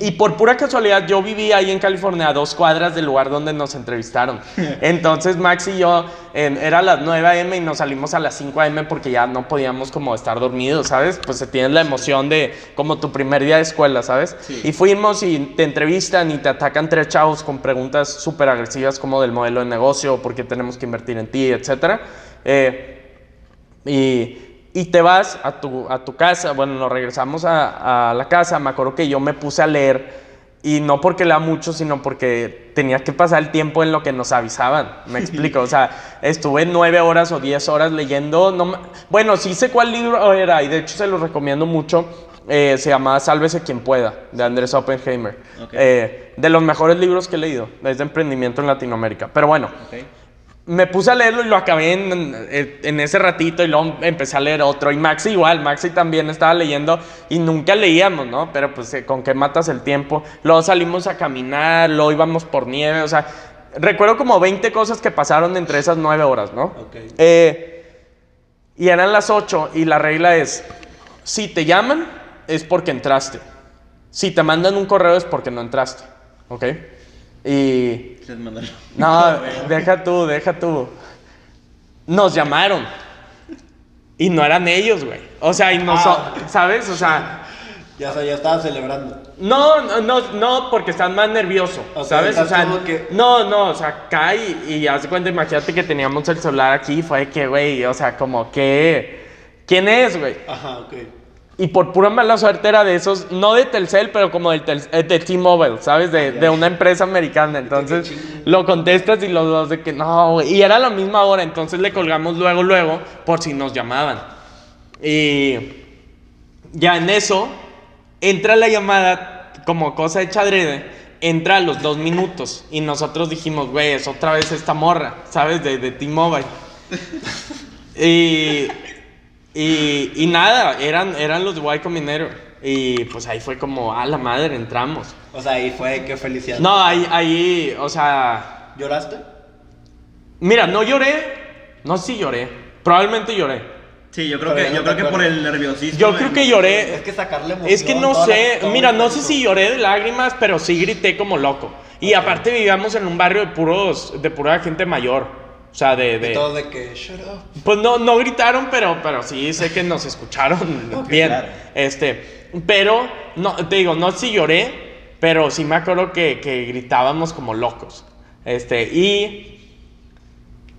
Y por pura casualidad, yo vivía ahí en California, a dos cuadras del lugar donde nos entrevistaron. Entonces, Max y yo, en- era las 9 a.m. y nos salimos a las 5 a.m. porque ya no podíamos como estar dormidos, ¿sabes? Pues se tiene la emoción de como tu primer día de escuela, ¿sabes? Sí. Y fuimos y te entrevistan y te atacan tres chavos con preguntas súper agresivas como del modelo de negocio, por qué tenemos que invertir en ti, etcétera. Eh, y, y te vas a tu, a tu casa, bueno, nos regresamos a, a la casa, me acuerdo que yo me puse a leer y no porque lea mucho, sino porque tenía que pasar el tiempo en lo que nos avisaban, me explico, o sea, estuve nueve horas o diez horas leyendo, no me- bueno, sí sé cuál libro era y de hecho se los recomiendo mucho, eh, se llama Sálvese quien pueda, de Andrés Oppenheimer, Ok. Eh, de los mejores libros que he leído, es de emprendimiento en Latinoamérica, pero bueno, Ok. Me puse a leerlo y lo acabé en, en ese ratito y luego empecé a leer otro. Y Maxi igual, Maxi también estaba leyendo y nunca leíamos, ¿no? Pero pues eh, con qué matas el tiempo. Luego salimos a caminar, luego íbamos por nieve, o sea, recuerdo como 20 cosas que pasaron entre esas 9 horas, ¿no? Ok. Eh, y eran las 8 y la regla es, si te llaman es porque entraste. Si te mandan un correo es porque no entraste, ¿ok? Y... Les mandaron. No, deja tú, deja tú. Nos llamaron. Y no eran ellos, güey. O sea, y no son, ¿sabes? O sea, Ya, o sea, ya estaba celebrando. no, no, no, no, porque están más nerviosos, O sea, ¿sabes? O estás sea, como que- no, no, o sea, cae y, de cuenta, imagínate que teníamos el celular aquí, fue que, güey, o sea, como que, ¿quién es, güey? Ajá, ok. Y por pura mala suerte era de esos, no de Telcel, pero como eh, de T-Mobile, ¿sabes? De, de una empresa americana. Entonces lo contestas y los dos de que no, güey. Y era la misma hora, entonces le colgamos luego, luego, por si nos llamaban. Y ya en eso, entra la llamada como cosa hecha adrede, entra a los dos minutos. Y nosotros dijimos, güey, es otra vez esta morra, ¿sabes? De, de T-Mobile. y, y, y nada, eran, eran los de Y Combinator. Y pues ahí fue como, a la madre, entramos. O sea, ahí fue, qué felicidad. No, ahí, ahí, o sea, ¿Lloraste? mira, no lloré, no sí lloré, probablemente lloré. Sí, yo creo Pero que, yo creo que por el nerviosismo. Yo creo que lloré, Es que sacarle emoción. Es que no la- sé, mira, no sé si lloré de lágrimas, pero sí grité como loco. Y aparte vivíamos en un barrio de puros, de pura gente mayor. O sea, de, Y de- todo de que, shut up. pues no, no gritaron, pero, pero sí sé que nos escucharon bien. claro. Este, pero, no, te digo, no si lloré, pero sí me acuerdo que, que gritábamos como locos. Este, y,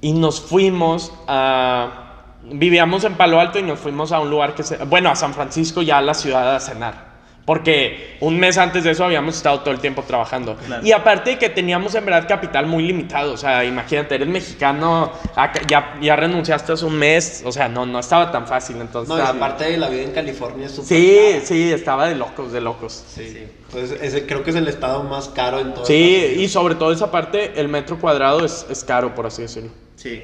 y nos fuimos a, vivíamos en Palo Alto y nos fuimos a un lugar que se, bueno, a San Francisco, ya a la ciudad a cenar. Porque un mes antes de eso habíamos estado todo el tiempo trabajando. Claro. Y aparte que teníamos en verdad capital muy limitado. O sea, imagínate, eres mexicano, ya, ya renunciaste hace un mes. O sea, no, no estaba tan fácil. Entonces, No, y aparte de la vida en California es súper Sí, cara. sí, estaba de locos, de locos. Sí. Pues ese creo que es el estado más caro en todo Sí, y sobre todo esa parte, el metro cuadrado es, es caro, por así decirlo. Sí.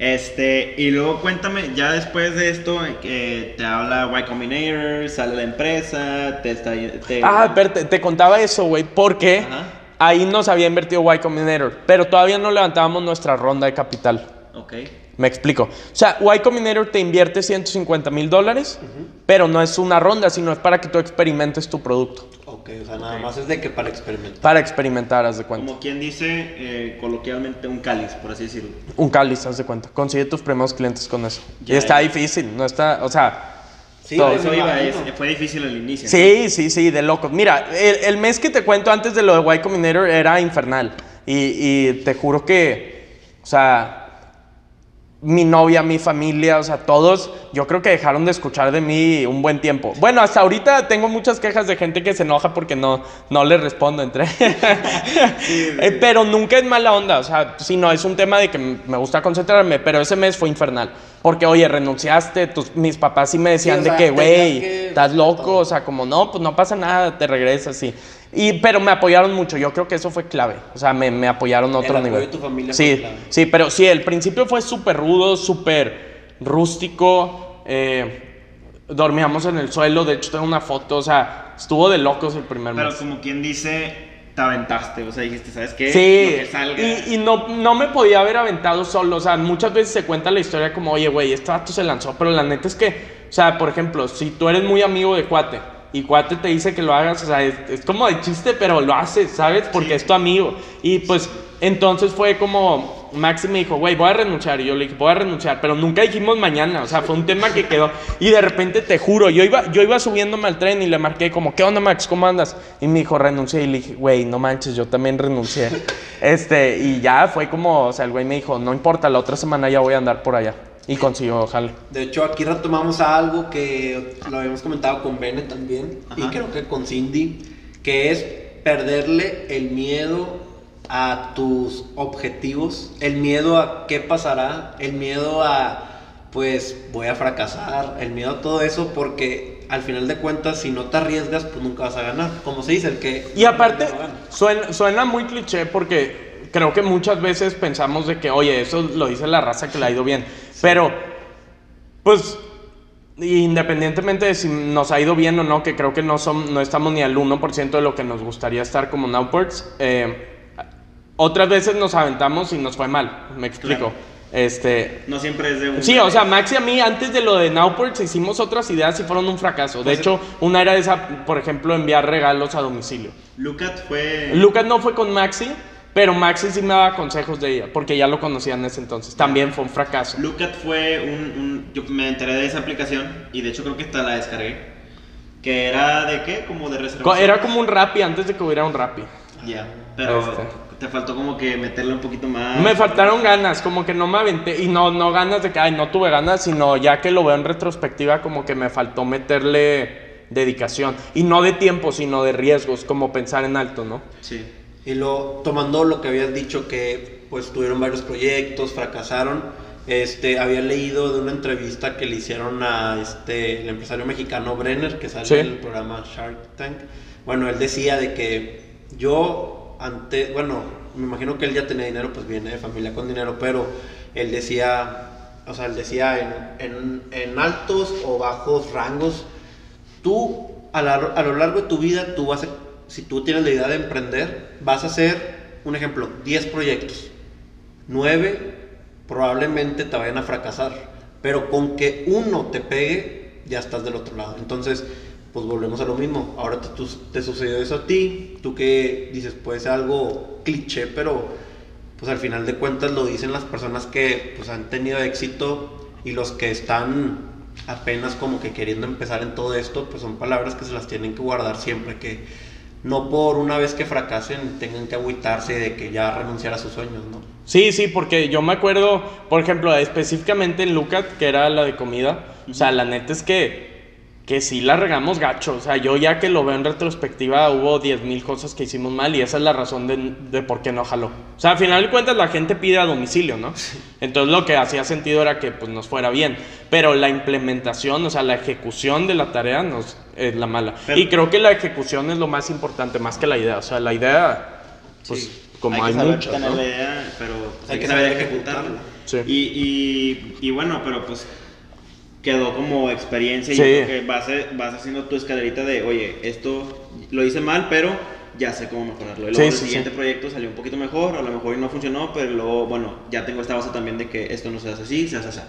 Este, y luego cuéntame, ya después de esto, eh, que te habla Y Combinator, sale la empresa, te está. Te, Ah, pero te, te contaba eso, güey, porque Ajá. ahí nos había invertido Y Combinator, pero todavía no levantábamos nuestra ronda de capital. Ok. Me explico. O sea, Y Combinator te invierte 150 mil dólares, pero no es una ronda, sino es para que tú experimentes tu producto. Ok, o sea, nada Ok. más es de que para experimentar. Para experimentar, haz de cuenta. Como quien dice eh, coloquialmente un cáliz, por así decirlo. Un cáliz, haz de cuenta. Consigue tus primeros clientes con eso. Ya, y está ya. difícil, no está, o sea... Sí, todo. Eso iba, es- fue difícil al inicio. Sí, sí, sí, de locos. Mira, el, el mes que te cuento antes de lo de Y Combinator era infernal. Y, y te juro que, o sea, mi novia, mi familia, o sea, todos, yo creo que dejaron de escuchar de mí un buen tiempo. Bueno, hasta ahorita tengo muchas quejas de gente que se enoja porque no, no le respondo entre. Eh, pero nunca es mala onda, o sea, si no, es un tema de que me gusta concentrarme, pero ese mes fue infernal. Porque, oye, renunciaste, tus, mis papás sí me decían o de que, güey, que- estás loco, o sea, como no, pues no pasa nada, te regresas, sí. Y, pero me apoyaron mucho, yo creo que eso fue clave. O sea, me, me apoyaron a otro apoyo nivel. de tu familia sí, fue clave. sí, pero sí, el principio fue súper rudo, súper rústico. eh, dormíamos en el suelo, de hecho tengo una foto, o sea, estuvo de locos el primer Pero mes. como quien dice, te aventaste, o sea, dijiste, ¿sabes qué? Lo Sí, que salga. y, y no, no me podía haber aventado solo. O sea, muchas veces se cuenta la historia como, oye, güey, este vato se lanzó. Pero la neta es que, o sea, por ejemplo, si tú eres muy amigo de cuate y cuate te dice que lo hagas, o sea, es, como de chiste, pero lo haces, ¿sabes? Porque es tu amigo. Y pues entonces fue como, Maxi me dijo, güey, voy a renunciar. Y yo le dije, voy a renunciar, pero nunca dijimos mañana, o sea, fue un tema que quedó. Y de repente te juro, yo iba, yo iba subiéndome al tren y le marqué como, ¿qué onda, Max? ¿Cómo andas? Y me dijo, renuncié. Y le dije, güey, no manches, yo también renuncié. este, y ya fue como, o sea, el güey me dijo, no importa, la otra semana ya voy a andar por allá. Y consiguió ojalá. De hecho, aquí retomamos algo que lo habíamos comentado con Bene también, y creo que con Cindy, que es perderle el miedo a tus objetivos, el miedo a qué pasará, el miedo a pues voy a fracasar, el miedo a todo eso, porque al final de cuentas, si no te arriesgas, pues nunca vas a ganar. Como se dice, el que. Y aparte, suena, suena muy cliché porque creo que muchas veces pensamos de que, oye, eso lo dice la raza que le ha ido bien. Pero, pues, independientemente de si nos ha ido bien o no, que creo que no, son, no estamos ni al 1% de lo que nos gustaría estar como Nowports, eh, otras veces nos aventamos y nos fue mal, me explico. Este, no siempre es de un... Sí, o sea, Max y a mí antes de lo de Nowports hicimos otras ideas y fueron un fracaso. De pues hecho, una era esa, por ejemplo, enviar regalos a domicilio. Lucas fue... Lucas no fue con Maxi, pero Maxi sí me daba consejos de ella, porque ya lo conocía en ese entonces. También fue un fracaso. Lookat fue un, Yo me enteré de esa aplicación y de hecho creo que hasta la descargué. Que era de qué? Como de reservación. Era como un Rappi antes de que hubiera un Rappi. Ya, pero este. te faltó como que meterle un poquito más. Me faltaron ganas, como que no me aventé. Y no, no ganas de que, ay, no tuve ganas, sino ya que lo veo en retrospectiva, como que me faltó meterle dedicación. Y no de tiempo, sino de riesgos, como pensar en alto, ¿no? Sí. Y lo, tomando lo que habías dicho que pues tuvieron varios proyectos, fracasaron, este, había leído de una entrevista que le hicieron a este, el empresario mexicano Brenner, que sale en el programa Shark Tank. Bueno, él decía de que yo antes, bueno, me imagino que él ya tenía dinero, pues viene de familia con dinero, pero él decía, o sea, él decía en, en, en altos o bajos rangos, tú a, a lo largo de tu vida, tú vas a si tú tienes la idea de emprender, vas a hacer, un ejemplo, 10 proyectos. 9 probablemente te vayan a fracasar, pero con que uno te pegue, ya estás del otro lado. Entonces, pues volvemos a lo mismo. Ahora te, sucedió eso a ti, tú que dices, puede ser algo cliché, pero pues al final de cuentas lo dicen las personas que pues han tenido éxito y los que están apenas como que queriendo empezar en todo esto, pues son palabras que se las tienen que guardar siempre, que no por una vez que fracasen tengan que agüitarse de que ya renunciar a sus sueños, ¿no? Sí, sí, porque yo me acuerdo, por ejemplo, específicamente en Lucat, que era la de comida, o sea, la neta es que que sí la regamos gacho. O sea, yo ya que lo veo en retrospectiva, hubo 10 mil cosas que hicimos mal y esa es la razón de, de, por qué no jaló. O sea, al final de cuentas la gente pide a domicilio, ¿no? Entonces lo que hacía sentido era que pues nos fuera bien. Pero la implementación, o sea, la ejecución de la tarea nos, es la mala. y creo que la ejecución es lo más importante, más que la idea. O sea, la idea, pues como hay, muchas. Tener la idea, pero hay, que saber ejecutarla. Sí. Y, y, y bueno, pero pues quedó como experiencia y que vas, vas haciendo tu escalerita de, oye, esto lo hice mal, pero ya sé cómo mejorarlo. Y luego el siguiente proyecto salió un poquito mejor, a lo mejor no funcionó, pero luego, bueno, ya tengo esta base también de que esto no se hace así, se hace así.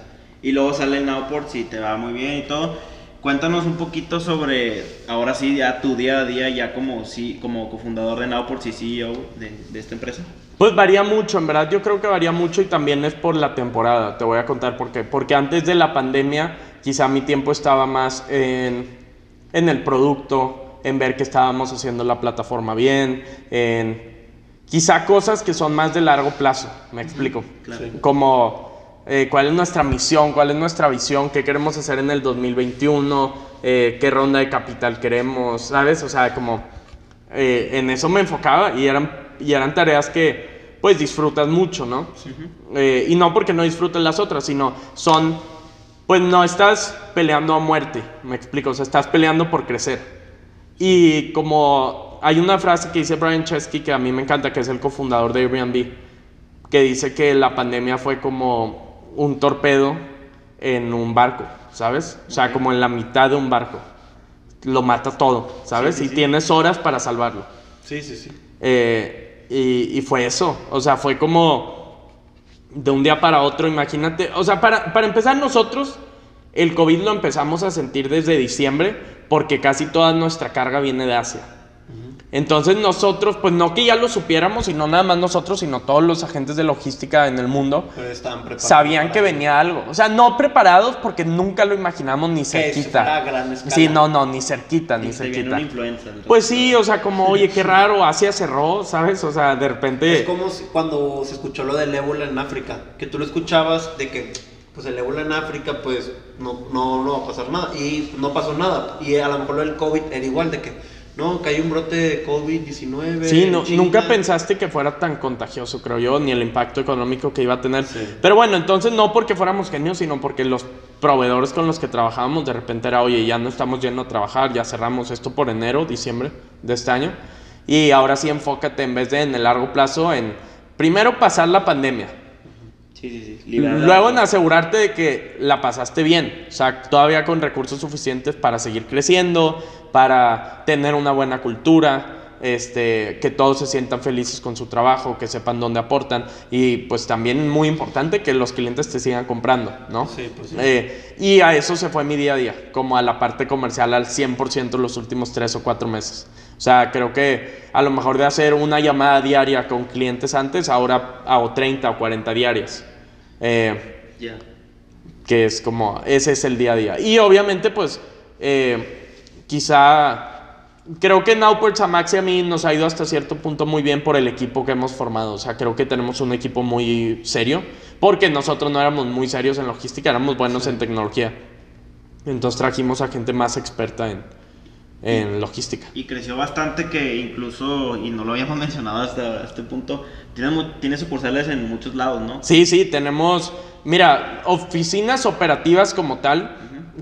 Y luego sale el Nowport, si te va muy bien y todo. Cuéntanos un poquito sobre, ahora sí, ya tu día a día, ya como, sí, como cofundador de Nowport y CEO de, de esta empresa. Pues varía mucho, en verdad yo creo que varía mucho y también es por la temporada, te voy a contar por qué. Porque antes de la pandemia quizá mi tiempo estaba más en, en el producto, en ver que estábamos haciendo la plataforma bien, en quizá cosas que son más de largo plazo, me explico. Como eh, cuál es nuestra misión, cuál es nuestra visión, qué queremos hacer en el 2021, eh, qué ronda de capital queremos, ¿sabes? O sea, como eh, en eso me enfocaba y eran, y eran tareas que pues disfrutas mucho, ¿no? Eh, y no porque no disfrutes las otras, sino son, pues no estás peleando a muerte, me explico, o sea, estás peleando por crecer. Y como hay una frase que dice Brian Chesky que a mí me encanta, que es el cofundador de Airbnb, que dice que la pandemia fue como un torpedo en un barco, ¿sabes? O sea, como en la mitad de un barco. Lo mata todo, ¿sabes? y tienes horas para salvarlo. Sí, sí, sí. Eh, y, fue eso, o sea, fue como de un día para otro, imagínate, o sea, para, para empezar nosotros el COVID lo empezamos a sentir desde diciembre porque casi toda nuestra carga viene de Asia. Entonces nosotros, pues no que ya lo supiéramos, y no nada más nosotros, sino todos los agentes de logística en el mundo, sabían que venía algo. O sea, no preparados porque nunca lo imaginamos ni cerquita. Sí, no, no, ni cerquita, ni cerquita. pues sí, o sea, como, oye, qué raro, Asia cerró, ¿sabes? O sea, de repente... Es como cuando se escuchó lo del ébola en África, que tú lo escuchabas de que pues el ébola en África, pues no, no, no va a pasar nada. Y no pasó nada. Y a lo mejor el COVID era igual de que no, que hay un brote de COVID-19. Sí, no, nunca pensaste que fuera tan contagioso, creo yo, ni el impacto económico que iba a tener. Pero bueno, entonces no porque fuéramos genios, sino porque los proveedores con los que trabajábamos de repente era, oye, ya no estamos yendo a trabajar, ya cerramos esto por enero, diciembre de este año. Y ahora sí enfócate en vez de en el largo plazo en primero pasar la pandemia. Sí, sí, sí. Luego en asegurarte de que la pasaste bien, o sea, todavía con recursos suficientes para seguir creciendo, para tener una buena cultura, este, que todos se sientan felices con su trabajo, que sepan dónde aportan y pues también muy importante que los clientes te sigan comprando, ¿no? Sí, pues sí. Eh, y a eso se fue mi día a día, como a la parte comercial al 100% los últimos tres o cuatro meses. O sea, creo que a lo mejor de hacer una llamada diaria con clientes antes, ahora hago 30 o 40 diarias. Eh, Que es como, ese es el día a día. Y obviamente pues... Eh, quizá creo que en a Maxi a mí nos ha ido hasta cierto punto muy bien por el equipo que hemos formado. O sea, creo que tenemos un equipo muy serio, porque nosotros no éramos muy serios en logística, éramos buenos en tecnología. Entonces trajimos a gente más experta en, en logística. Y creció bastante que incluso, y no lo habíamos mencionado hasta este punto, tiene, tiene sucursales en muchos lados, ¿no? Sí, sí, tenemos, mira, oficinas operativas como tal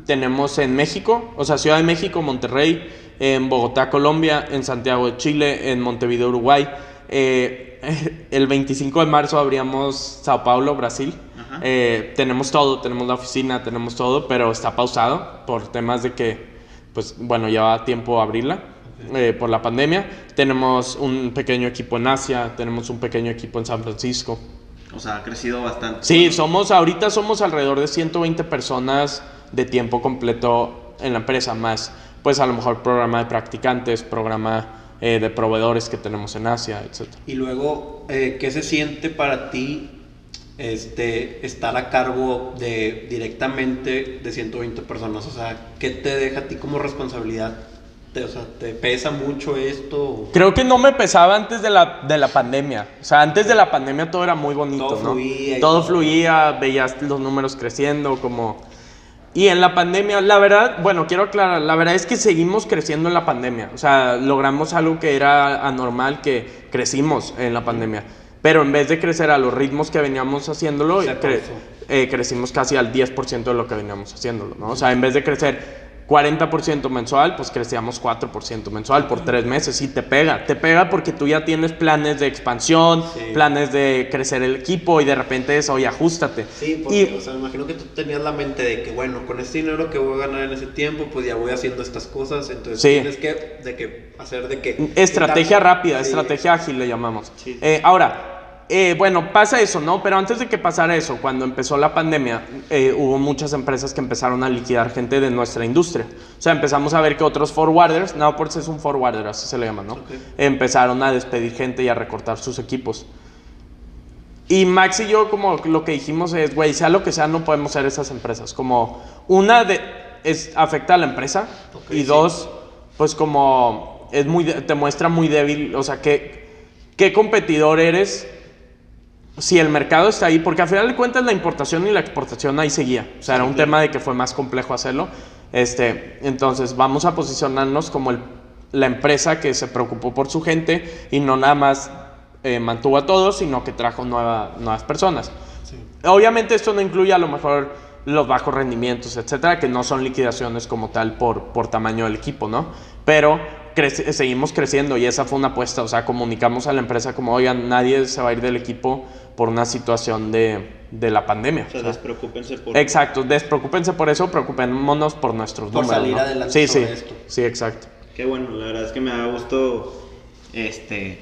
tenemos en México, o sea, Ciudad de México, Monterrey, en Bogotá, Colombia, en Santiago de Chile, en Montevideo, Uruguay. Eh, el 25 de marzo abríamos Sao Paulo, Brasil. Eh, tenemos todo, tenemos la oficina, tenemos todo, pero está pausado por temas de que, pues bueno, lleva tiempo abrirla eh, por la pandemia. Tenemos un pequeño equipo en Asia, tenemos un pequeño equipo en San Francisco. O sea, ha crecido bastante. Sí, somos, ahorita somos alrededor de 120 personas de tiempo completo en la empresa, más pues a lo mejor programa de practicantes, programa eh, de proveedores que tenemos en Asia, etc. Y luego, eh, ¿qué se siente para ti este, estar a cargo de directamente de 120 personas? O sea, ¿qué te deja a ti como responsabilidad? ¿Te, o sea, ¿te pesa mucho esto? Creo que no me pesaba antes de la, de la pandemia. O sea, antes de la pandemia todo era muy bonito, todo ¿no? Fluía todo fluía, veías los números creciendo, como y en la pandemia, la verdad, bueno, quiero aclarar, la verdad es que seguimos creciendo en la pandemia. O sea, logramos algo que era anormal, que crecimos en la pandemia. Pero en vez de crecer a los ritmos que veníamos haciéndolo, eh, crecimos casi al 10% de lo que veníamos haciéndolo, ¿no? O sea, en vez de crecer 40% mensual, pues crecíamos 4% mensual por tres meses y te pega, te pega porque tú ya tienes planes de expansión, planes de crecer el equipo y de repente eso, oye, ajustate. Sí, porque, o sea, me imagino que tú tenías la mente de que, bueno, con este dinero que voy a ganar en ese tiempo, pues ya voy haciendo estas cosas, entonces tienes que, de que hacer de que... Estrategia rápida, estrategia ágil le llamamos. Eh, ahora, eh, bueno, pasa eso, ¿no? Pero antes de que pasara eso, cuando empezó la pandemia, eh, hubo muchas empresas que empezaron a liquidar gente de nuestra industria. O sea, empezamos a ver que otros forwarders, Nowports es un forwarder, así se le llama, ¿no? Empezaron a despedir gente y a recortar sus equipos. Y Max y yo, como lo que dijimos es, güey, sea lo que sea, no podemos ser esas empresas. Como, una de, es, afecta a la empresa y dos, pues como, es muy, te muestra muy débil, o sea, ¿qué, qué competidor eres si el mercado está ahí, porque al final de cuentas la importación y la exportación ahí seguía. O sea, era un tema de que fue más complejo hacerlo. Este, entonces, vamos a posicionarnos como la empresa que se preocupó por su gente y no nada más eh, mantuvo a todos, sino que trajo nuevas personas. Obviamente esto no incluye a lo mejor los bajos rendimientos, etcétera, que no son liquidaciones como tal por, por tamaño del equipo, ¿no? Pero seguimos creciendo y esa fue una apuesta, o sea, comunicamos a la empresa como, oigan, nadie se va a ir del equipo por una situación de, de la pandemia. O sea, despreocúpense por Exacto, despreocúpense por eso, preocupémonos por nuestros por números. salir adelante sí, sí, Sí, exacto. Qué bueno, la verdad es que me da gusto este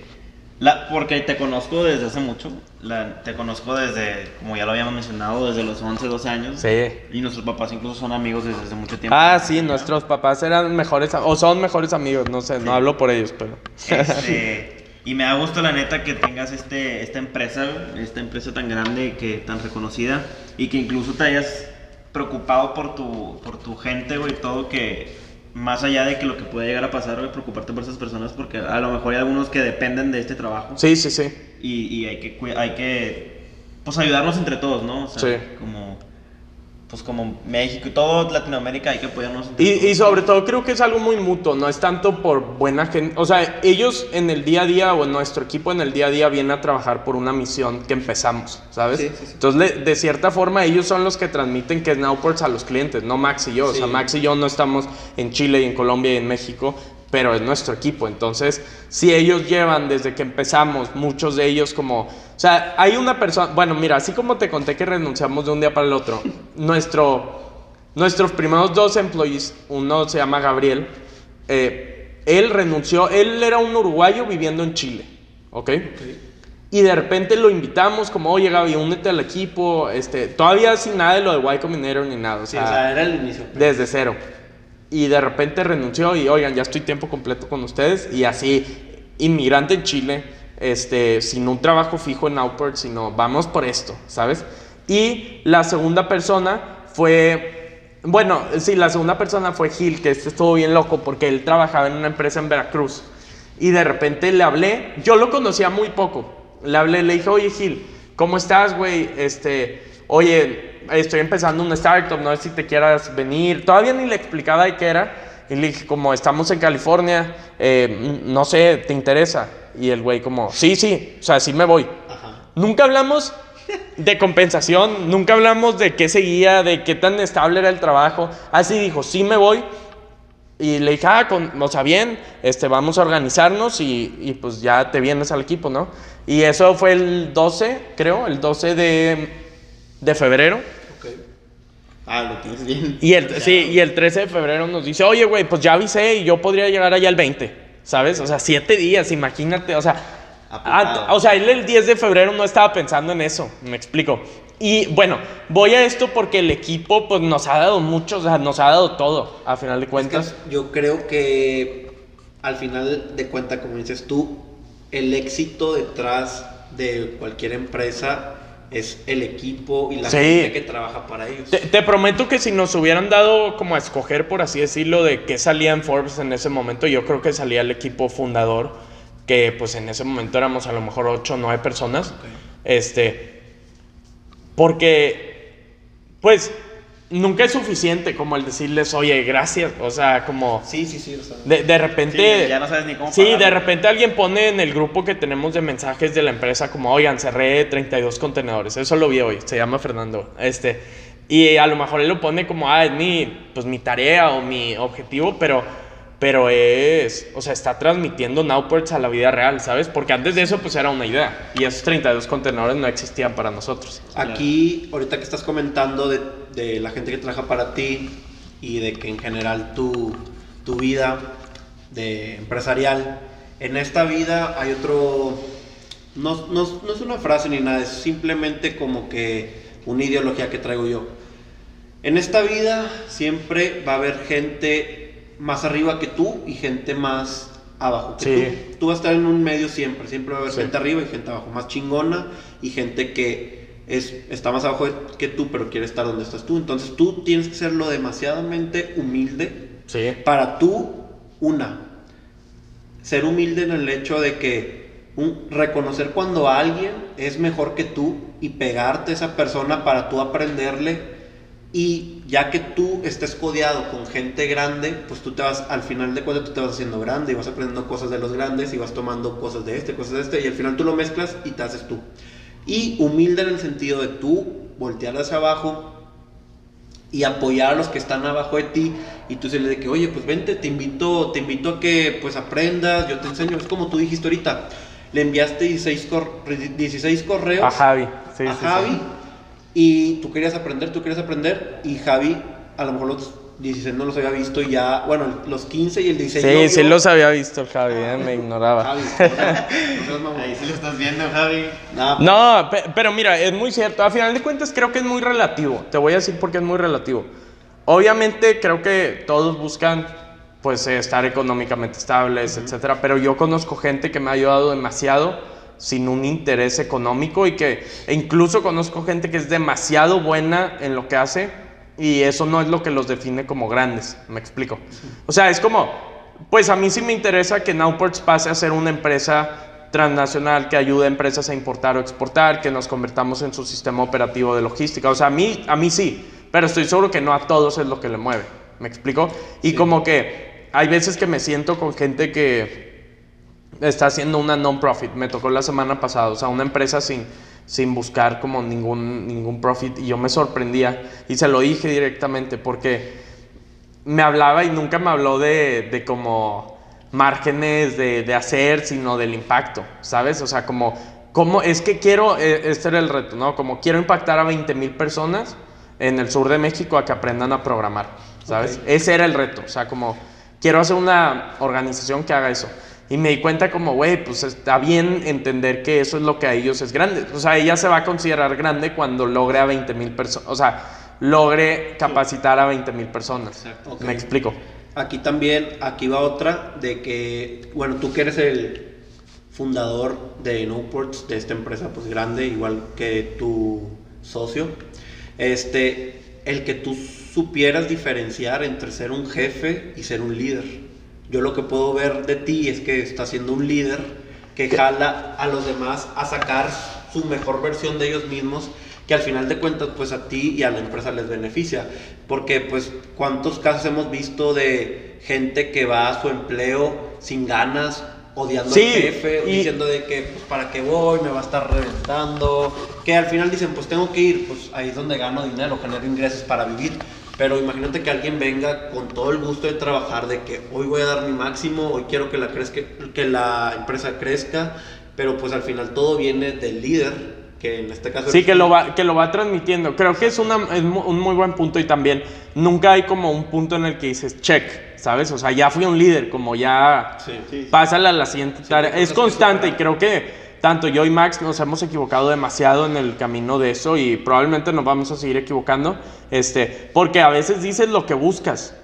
La, porque te conozco desde hace mucho. La, te conozco desde, como ya lo habíamos mencionado, desde los 11, 12 años. Sí. Y nuestros papás incluso son amigos desde hace mucho tiempo. Ah, sí, nuestros papás eran mejores, o son mejores amigos, no sé, no hablo por ellos, pero... Este, y me da gusto la neta que tengas este, esta empresa, esta empresa tan grande, que tan reconocida y que incluso te hayas preocupado por tu, por tu gente, güey, todo que más allá de que lo que puede llegar a pasar, preocuparte por esas personas porque a lo mejor hay algunos que dependen de este trabajo Sí, sí, sí. y, y hay que hay que pues ayudarnos entre todos, ¿no? O sea, Sí. como pues como México y todo Latinoamérica hay que apoyarnos Y, y sobre todo creo que es algo muy mutuo, no es tanto por buena gente, o sea, ellos en el día a día o nuestro equipo en el día a día viene a trabajar por una misión que empezamos, ¿sabes? Sí, sí, sí. Entonces, le- de cierta forma, ellos son los que transmiten que es Nowports a los clientes, no Max y yo, o sea. Max y yo no estamos en Chile y en Colombia y en México, pero es nuestro equipo, entonces, si ellos llevan desde que empezamos, muchos de ellos como, o sea, hay una persona, bueno, mira, así como te conté que renunciamos de un día para el otro, nuestro... Nuestros primeros dos employees, uno se llama Gabriel, eh, él renunció, él era un uruguayo viviendo en Chile, ¿ok? Y de repente lo invitamos como, oye Gaby, únete al equipo, este, todavía sin nada de lo de Y Combinator ni nada, o Sí, sea, o sea, era el inicio. desde cero. Y de repente renunció y, oigan, ya estoy tiempo completo con ustedes y así, inmigrante en Chile, este, sin un trabajo fijo en Outport, sino vamos por esto, ¿sabes? Y la segunda persona fue, bueno, sí, la segunda persona fue Gil, que este estuvo bien loco porque él trabajaba en una empresa en Veracruz. Y de repente le hablé, yo lo conocía muy poco. Le hablé, le dije, oye Gil, ¿cómo estás, güey? Este, oye, estoy empezando una startup, no sé si te quieras venir. Todavía ni le explicaba de qué era. Y le dije, como estamos en California, eh, no sé, ¿te interesa? Y el güey como, sí, sí, o sea, sí me voy. Ajá. Nunca hablamos de compensación, nunca hablamos de qué seguía, de qué tan estable era el trabajo. Así dijo, sí me voy. Y le dije, ah, con, o sea, bien, este, vamos a organizarnos y, y pues ya te vienes al equipo, ¿no? Y eso fue el 12, creo, el 12 de, de febrero. Ah, lo tienes bien. Y el, sí, y el 13 de febrero nos dice, oye, güey, pues ya avisé y yo podría llegar allá el 20, ¿sabes? O sea, siete días, imagínate, o sea, ah, o sea, él el 10 de febrero no estaba pensando en eso, me explico. Y bueno, voy a esto porque el equipo pues nos ha dado mucho, o sea, nos ha dado todo, a final de Es que cuentas. yo creo que al final de cuenta, como dices tú, el éxito detrás de cualquier empresa es el equipo y la Sí. gente que trabaja para ellos. Te, te prometo que si nos hubieran dado como a escoger, por así decirlo, de qué salía en Forbes en ese momento, yo creo que salía el equipo fundador, que pues en ese momento éramos a lo mejor 8 o 9 personas. Este, porque, pues, nunca es suficiente como el decirles, oye, gracias, o sea, como... Sí, sí, sí. O sea, De, de repente. Sí, ya no sabes ni cómo Sí, pagarlo. de repente alguien pone en el grupo que tenemos de mensajes de la empresa como, oigan, cerré 32 contenedores. Eso lo vi hoy, se llama Fernando. Este, y a lo mejor él lo pone como, ah, es mi, pues, mi tarea o mi objetivo, pero, pero es, o sea, está transmitiendo Nowports a la vida real, ¿sabes? Porque antes de eso, pues era una idea. Y esos 32 contenedores no existían para nosotros. Aquí, ahorita que estás comentando de, de la gente que trabaja para ti y de que en general tu, tu vida de empresarial, en esta vida hay otro, no, no- no es una frase ni nada, es simplemente como que una ideología que traigo yo. En esta vida siempre va a haber gente más arriba que tú y gente más abajo que Sí. tú. Tú vas a estar en un medio siempre, siempre va a haber Sí. gente arriba y gente abajo, más chingona y gente que es, está más abajo que tú, pero quiere estar donde estás tú. Entonces tú tienes que ser lo demasiadamente humilde Sí. para tú, una, ser humilde en el hecho de que un- reconocer cuando alguien es mejor que tú y pegarte a esa persona para tú aprenderle y ya que tú estés codeado con gente grande, pues tú te vas, al final de cuentas tú te vas haciendo grande y vas aprendiendo cosas de los grandes y vas tomando cosas de este, cosas de este y al final tú lo mezclas y te haces tú. Y humilde en el sentido de tú voltear hacia abajo y apoyar a los que están abajo de ti y tú se le de que oye pues vente te invito te invito a que pues aprendas yo te enseño es como tú dijiste ahorita le enviaste 16, cor- 16 correos A Javi. Sí, a sí, sí. Y tú querías aprender tú querías aprender y Javi a lo mejor los 16 no los había visto y ya, bueno, los 15 y el 16. Sí, no sí los había visto el Javi, eh, me ignoraba. Javi, no. Ahí sí lo estás viendo, Javi. Nah, No, pe- pero mira, es muy cierto. A final de cuentas creo que es muy relativo. Te voy a decir por qué es muy relativo. Obviamente creo que todos buscan pues eh, estar económicamente estables, etcétera, pero yo conozco gente que me ha ayudado demasiado sin un interés económico y que e incluso conozco gente que es demasiado buena en lo que hace y eso no es lo que los define como grandes, me explico. O sea, es como pues a mí sí me interesa que Nowports pase a ser una empresa transnacional que ayude a empresas a importar o exportar, que nos convertamos en su sistema operativo de logística. O sea, a mí, a mí sí, pero estoy seguro que no a todos es lo que le mueve. ¿Me explico? Y como que hay veces que me siento con gente que está haciendo una non-profit. Me tocó la semana pasada, o sea, una empresa sin, sin buscar como ningún, ningún profit y yo me sorprendía y se lo dije directamente porque me hablaba y nunca me habló de, de como márgenes de, de hacer, sino del impacto, ¿sabes? O sea, como, como es que quiero, eh, este era el reto, ¿no? Como quiero impactar a 20 mil personas en el sur de México a que aprendan a programar, ¿sabes? Ok. Ese era el reto, o sea, como quiero hacer una organización que haga eso. Y me di cuenta como, güey, pues está bien entender que eso es lo que a ellos es grande. O sea, ella se va a considerar grande cuando logre a 20 mil personas, o sea, logre capacitar a 20 mil personas. Exacto. Me explico. Aquí también, aquí va otra de que, bueno, tú que eres el fundador de Nowports, de esta empresa pues grande, igual que tu socio, este, el que tú supieras diferenciar entre ser un jefe y ser un líder. Yo lo que puedo ver de ti es que estás siendo un líder que jala a los demás a sacar su mejor versión de ellos mismos que al final de cuentas pues a ti y a la empresa les beneficia. Porque pues cuántos casos hemos visto de gente que va a su empleo sin ganas odiando Sí, al jefe y- diciendo de que pues para qué voy me va a estar reventando que al final dicen pues tengo que ir pues ahí es donde gano dinero genero ingresos para vivir pero imagínate que alguien venga con todo el gusto de trabajar, de que hoy voy a dar mi máximo, hoy quiero que la, crezca, que la empresa crezca, pero pues al final todo viene del líder, que en este caso... Sí, que lo va, que lo va transmitiendo. Creo que es, una, es un muy buen punto y también nunca hay como un punto en el que dices check, ¿sabes? O sea, ya fui un líder, como ya Sí. Sí. pásale a la siguiente tarea. Es constante y creo que tanto yo y Max nos hemos equivocado demasiado en el camino de eso y probablemente nos vamos a seguir equivocando, este, porque a veces dices lo que buscas,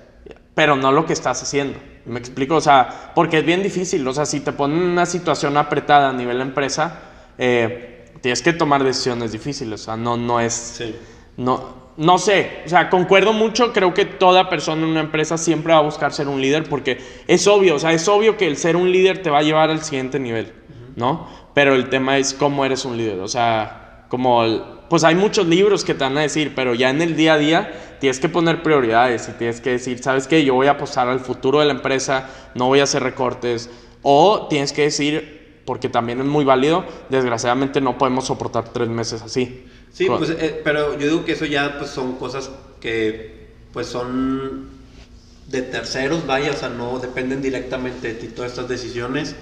pero no lo que estás haciendo. ¿Me explico? O sea, porque es bien difícil. O sea, si te ponen en una situación apretada a nivel empresa, eh, tienes que tomar decisiones difíciles. O sea, no, no es... Sí. No, no sé, o sea, concuerdo mucho, creo que toda persona en una empresa siempre va a buscar ser un líder porque es obvio, o sea, es obvio que el ser un líder te va a llevar al siguiente nivel, ¿no? Pero el tema es cómo eres un líder, o sea, como, el- pues hay muchos libros que te van a decir, pero ya en el día a día tienes que poner prioridades y tienes que decir, ¿sabes qué? Yo voy a apostar al futuro de la empresa, no voy a hacer recortes, o tienes que decir, porque también es muy válido, desgraciadamente no podemos soportar tres meses así. Sí, pues, eh, pero yo digo que eso ya pues son cosas que pues son de terceros, vaya, o sea, no dependen directamente de ti todas estas decisiones.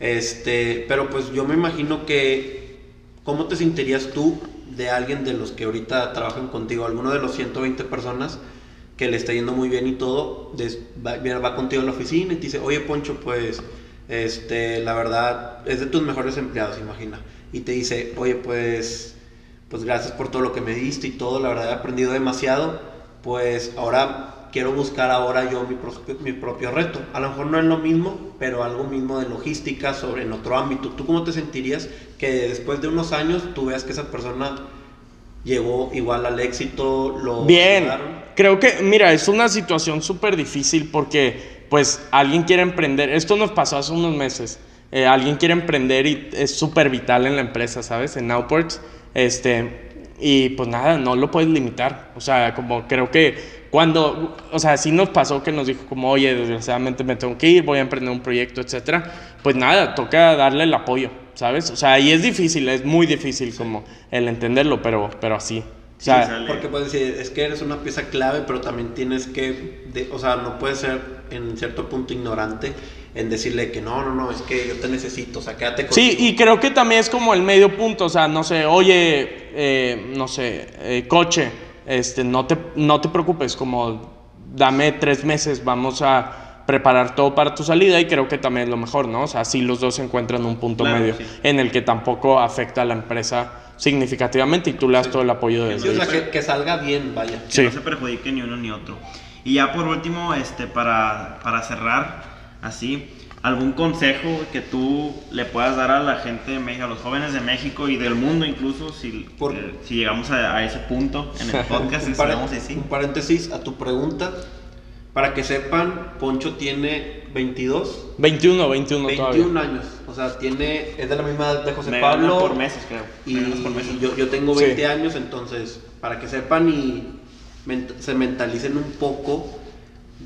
Este, pero pues yo me imagino que ¿cómo te sentirías tú de alguien de los que ahorita trabajan contigo, alguno de los 120 personas que le está yendo muy bien y todo, des- va, va contigo a la oficina y te dice, oye Poncho, pues, este, la verdad, es de tus mejores empleados, imagina. Y te dice, oye, pues, pues gracias por todo lo que me diste y todo, la verdad he aprendido demasiado, pues ahora quiero buscar ahora yo mi, prospe- mi propio reto. A lo mejor no es lo mismo, pero algo mismo de logística, sobre en otro ámbito. ¿Tú cómo te sentirías que después de unos años tú veas que esa persona llegó igual al éxito, lo Bien, ayudaron? creo que, mira, es una situación súper difícil porque, pues, alguien quiere emprender. Esto nos pasó hace unos meses. Eh, alguien quiere emprender y es súper vital en la empresa, ¿sabes? En Nowports. Este, y pues nada, no lo puedes limitar. O sea, como creo que cuando, o sea, sí nos pasó que nos dijo como, oye, desgraciadamente me tengo que ir, voy a emprender un proyecto, etcétera. Pues nada, toca darle el apoyo, ¿sabes? O sea, y es difícil, es muy difícil como el entenderlo, pero, pero así. O Sí, sea, sale. Porque puedes decir, es que eres una pieza clave, pero también tienes que, de- o sea, no puedes ser en cierto punto ignorante en decirle que no, no, no, es que yo te necesito, o sea, quédate con Sí, y creo que también es como el medio punto, o sea, no sé, oye, eh, no sé, eh, coche, este, no te, no te preocupes, como dame tres meses, vamos a preparar todo para tu salida y creo que también es lo mejor, ¿no? O sea, así los dos se encuentran un punto Claro, medio sí. en el que tampoco afecta a la empresa significativamente y tú le das todo el apoyo de Sí, o sea, que, que salga bien, vaya. que Sí. no se perjudique ni uno ni otro. Y ya por último, este, para, para cerrar, así, algún consejo que tú le puedas dar a la gente de México, a los jóvenes de México y del mundo incluso, si, Por- eh, si llegamos a, a ese punto en el podcast, Un, si par- llegamos así. un paréntesis a tu pregunta. Para que sepan, Poncho tiene 22, 21, 21, 21 todavía. años. O sea, tiene, es de la misma edad de José Me Pablo. por meses, creo. Y Me por meses. yo, yo tengo Sí. 20 años, entonces, para que sepan y ment- se mentalicen un poco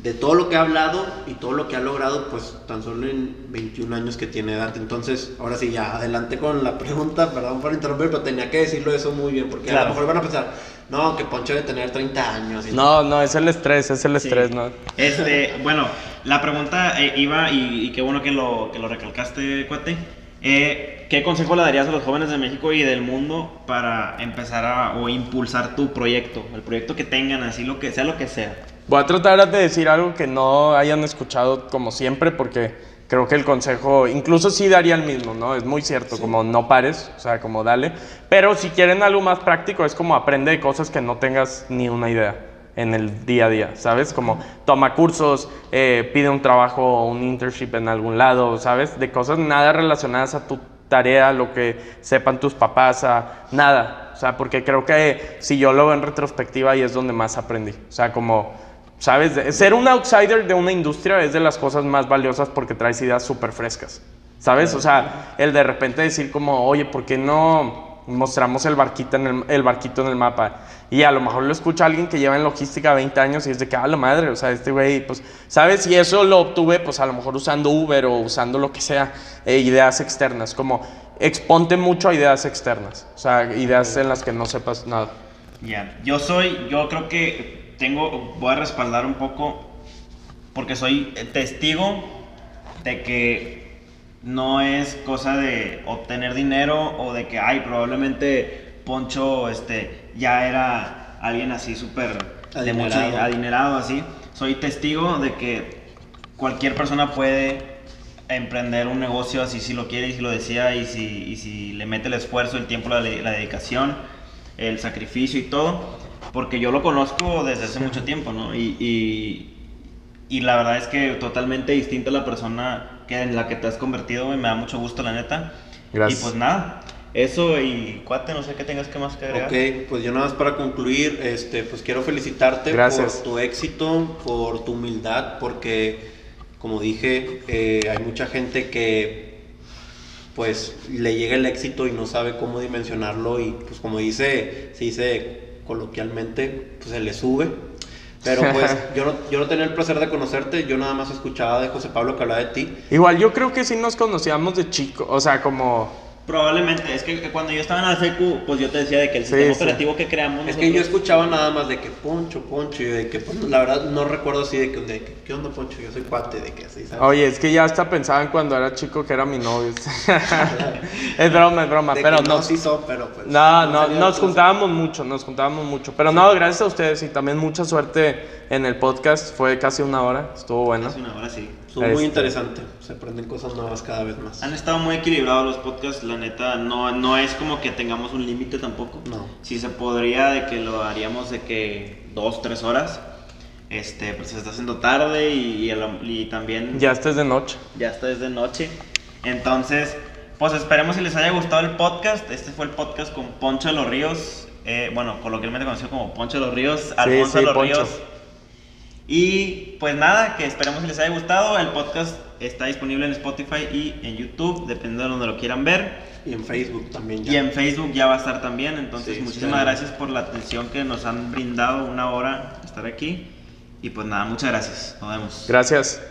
de todo lo que ha hablado y todo lo que ha logrado, pues tan solo en 21 años que tiene edad. Entonces, ahora sí, ya adelante con la pregunta, perdón por interrumpir, pero tenía que decirlo eso muy bien, porque a lo mejor van a pensar, no, que Poncho debe tener 30 años. y No, no, es el estrés, es el Sí. estrés, ¿no? Este, bueno, la pregunta eh, iba, y, y qué bueno que lo, que lo recalcaste, cuate. Eh, ¿Qué consejo le darías a los jóvenes de México y del mundo para empezar a, o impulsar tu proyecto? El proyecto que tengan, así lo que sea lo que sea. Voy a tratar de decir algo que no hayan escuchado como siempre, porque creo que el consejo, incluso sí daría el mismo, ¿no? Es muy cierto, como no pares, o sea, como dale. Pero si quieren algo más práctico, es como aprende de cosas que no tengas ni una idea en el día a día, ¿sabes? Como toma cursos, eh, pide un trabajo o un internship en algún lado, ¿sabes? De cosas nada relacionadas a tu tarea, lo que sepan tus papás, a nada. O sea, porque creo que si yo lo veo en retrospectiva ahí es donde más aprendí. O sea, como, ¿sabes? Ser un outsider de una industria es de las cosas más valiosas porque traes ideas súper frescas. ¿Sabes? O sea, el de repente decir como, oye, ¿por qué no mostramos el barquito en el, el barquito en el mapa? Y a lo mejor lo escucha alguien que lleva en logística 20 años y es de que, ah, la madre, o sea, este güey, pues, ¿sabes? Y eso lo obtuve, pues, a lo mejor usando Uber o usando lo que sea, eh, ideas externas, como exponte mucho a ideas externas, o sea, ideas en las que no sepas nada. Ya, yo soy, yo creo que tengo, voy a respaldar un poco, porque soy testigo de que no es cosa de obtener dinero o de que, ay, probablemente Poncho este, ya era alguien así súper Adinerado. di- adinerado, así. Soy testigo de que cualquier persona puede emprender un negocio así si lo quiere y si lo desea y si, y si le mete el esfuerzo, el tiempo, la, la dedicación, el sacrificio y todo, porque yo lo conozco desde hace mucho tiempo, ¿no? Y, y, y la verdad es que totalmente distinta a la persona que en la que te has convertido, me da mucho gusto, la neta. Gracias. Y pues nada, eso y cuate, no sé qué tengas que más que agregar. Ok, pues yo nada más para concluir, este, pues quiero felicitarte Gracias. por tu éxito, por tu humildad, porque como dije, eh, hay mucha gente que pues le llega el éxito y no sabe cómo dimensionarlo y pues como dice, se dice coloquialmente, pues se le sube. Pero pues yo no, yo no tenía el placer de conocerte, yo nada más escuchaba de José Pablo que hablaba de ti. Igual yo creo que sí nos conocíamos de chico, o sea, como... Probablemente, es que cuando yo estaba en la secu, pues yo te decía de que el Sí, sistema sí. operativo que creamos Es que yo escuchaba nada más de que Poncho, Poncho, y de que pues, la verdad no recuerdo así de que, de que, ¿qué onda Poncho? Yo soy cuate, de que así, ¿sabes? Oye, es que ya hasta pensaban cuando era chico que era mi novio. es broma, es broma, De pero que no. no, sí son, pero pues. No, no, nos otra juntábamos mucho, nos juntábamos mucho. Pero no, gracias a ustedes y también mucha suerte en el podcast. Fue casi una hora, estuvo bueno. Hace una hora sí. Son muy Este- interesante, se aprenden cosas nuevas cada vez más. Han estado muy equilibrados los podcasts, la neta, no, no es como que tengamos un límite tampoco. No. Si se podría de que lo haríamos de que dos, tres horas, este, pues se está haciendo tarde y, y el- y también Ya estés de noche. ya está desde noche. Entonces, pues esperemos si les haya gustado el podcast. Este fue el podcast con Poncho de los Ríos, eh, bueno, coloquialmente conocido como Poncho de los Ríos, Alfonso sí, de los Poncho. Ríos. Y pues nada, que esperemos si les haya gustado. El podcast está disponible en Spotify y en YouTube, dependiendo de donde lo quieran ver. Y en Facebook también ya. Y en Facebook ya va a estar también. Entonces, Sí, muchísimas sí. gracias por la atención que nos han brindado una hora estar aquí. Y pues nada, muchas gracias. Nos vemos. Gracias.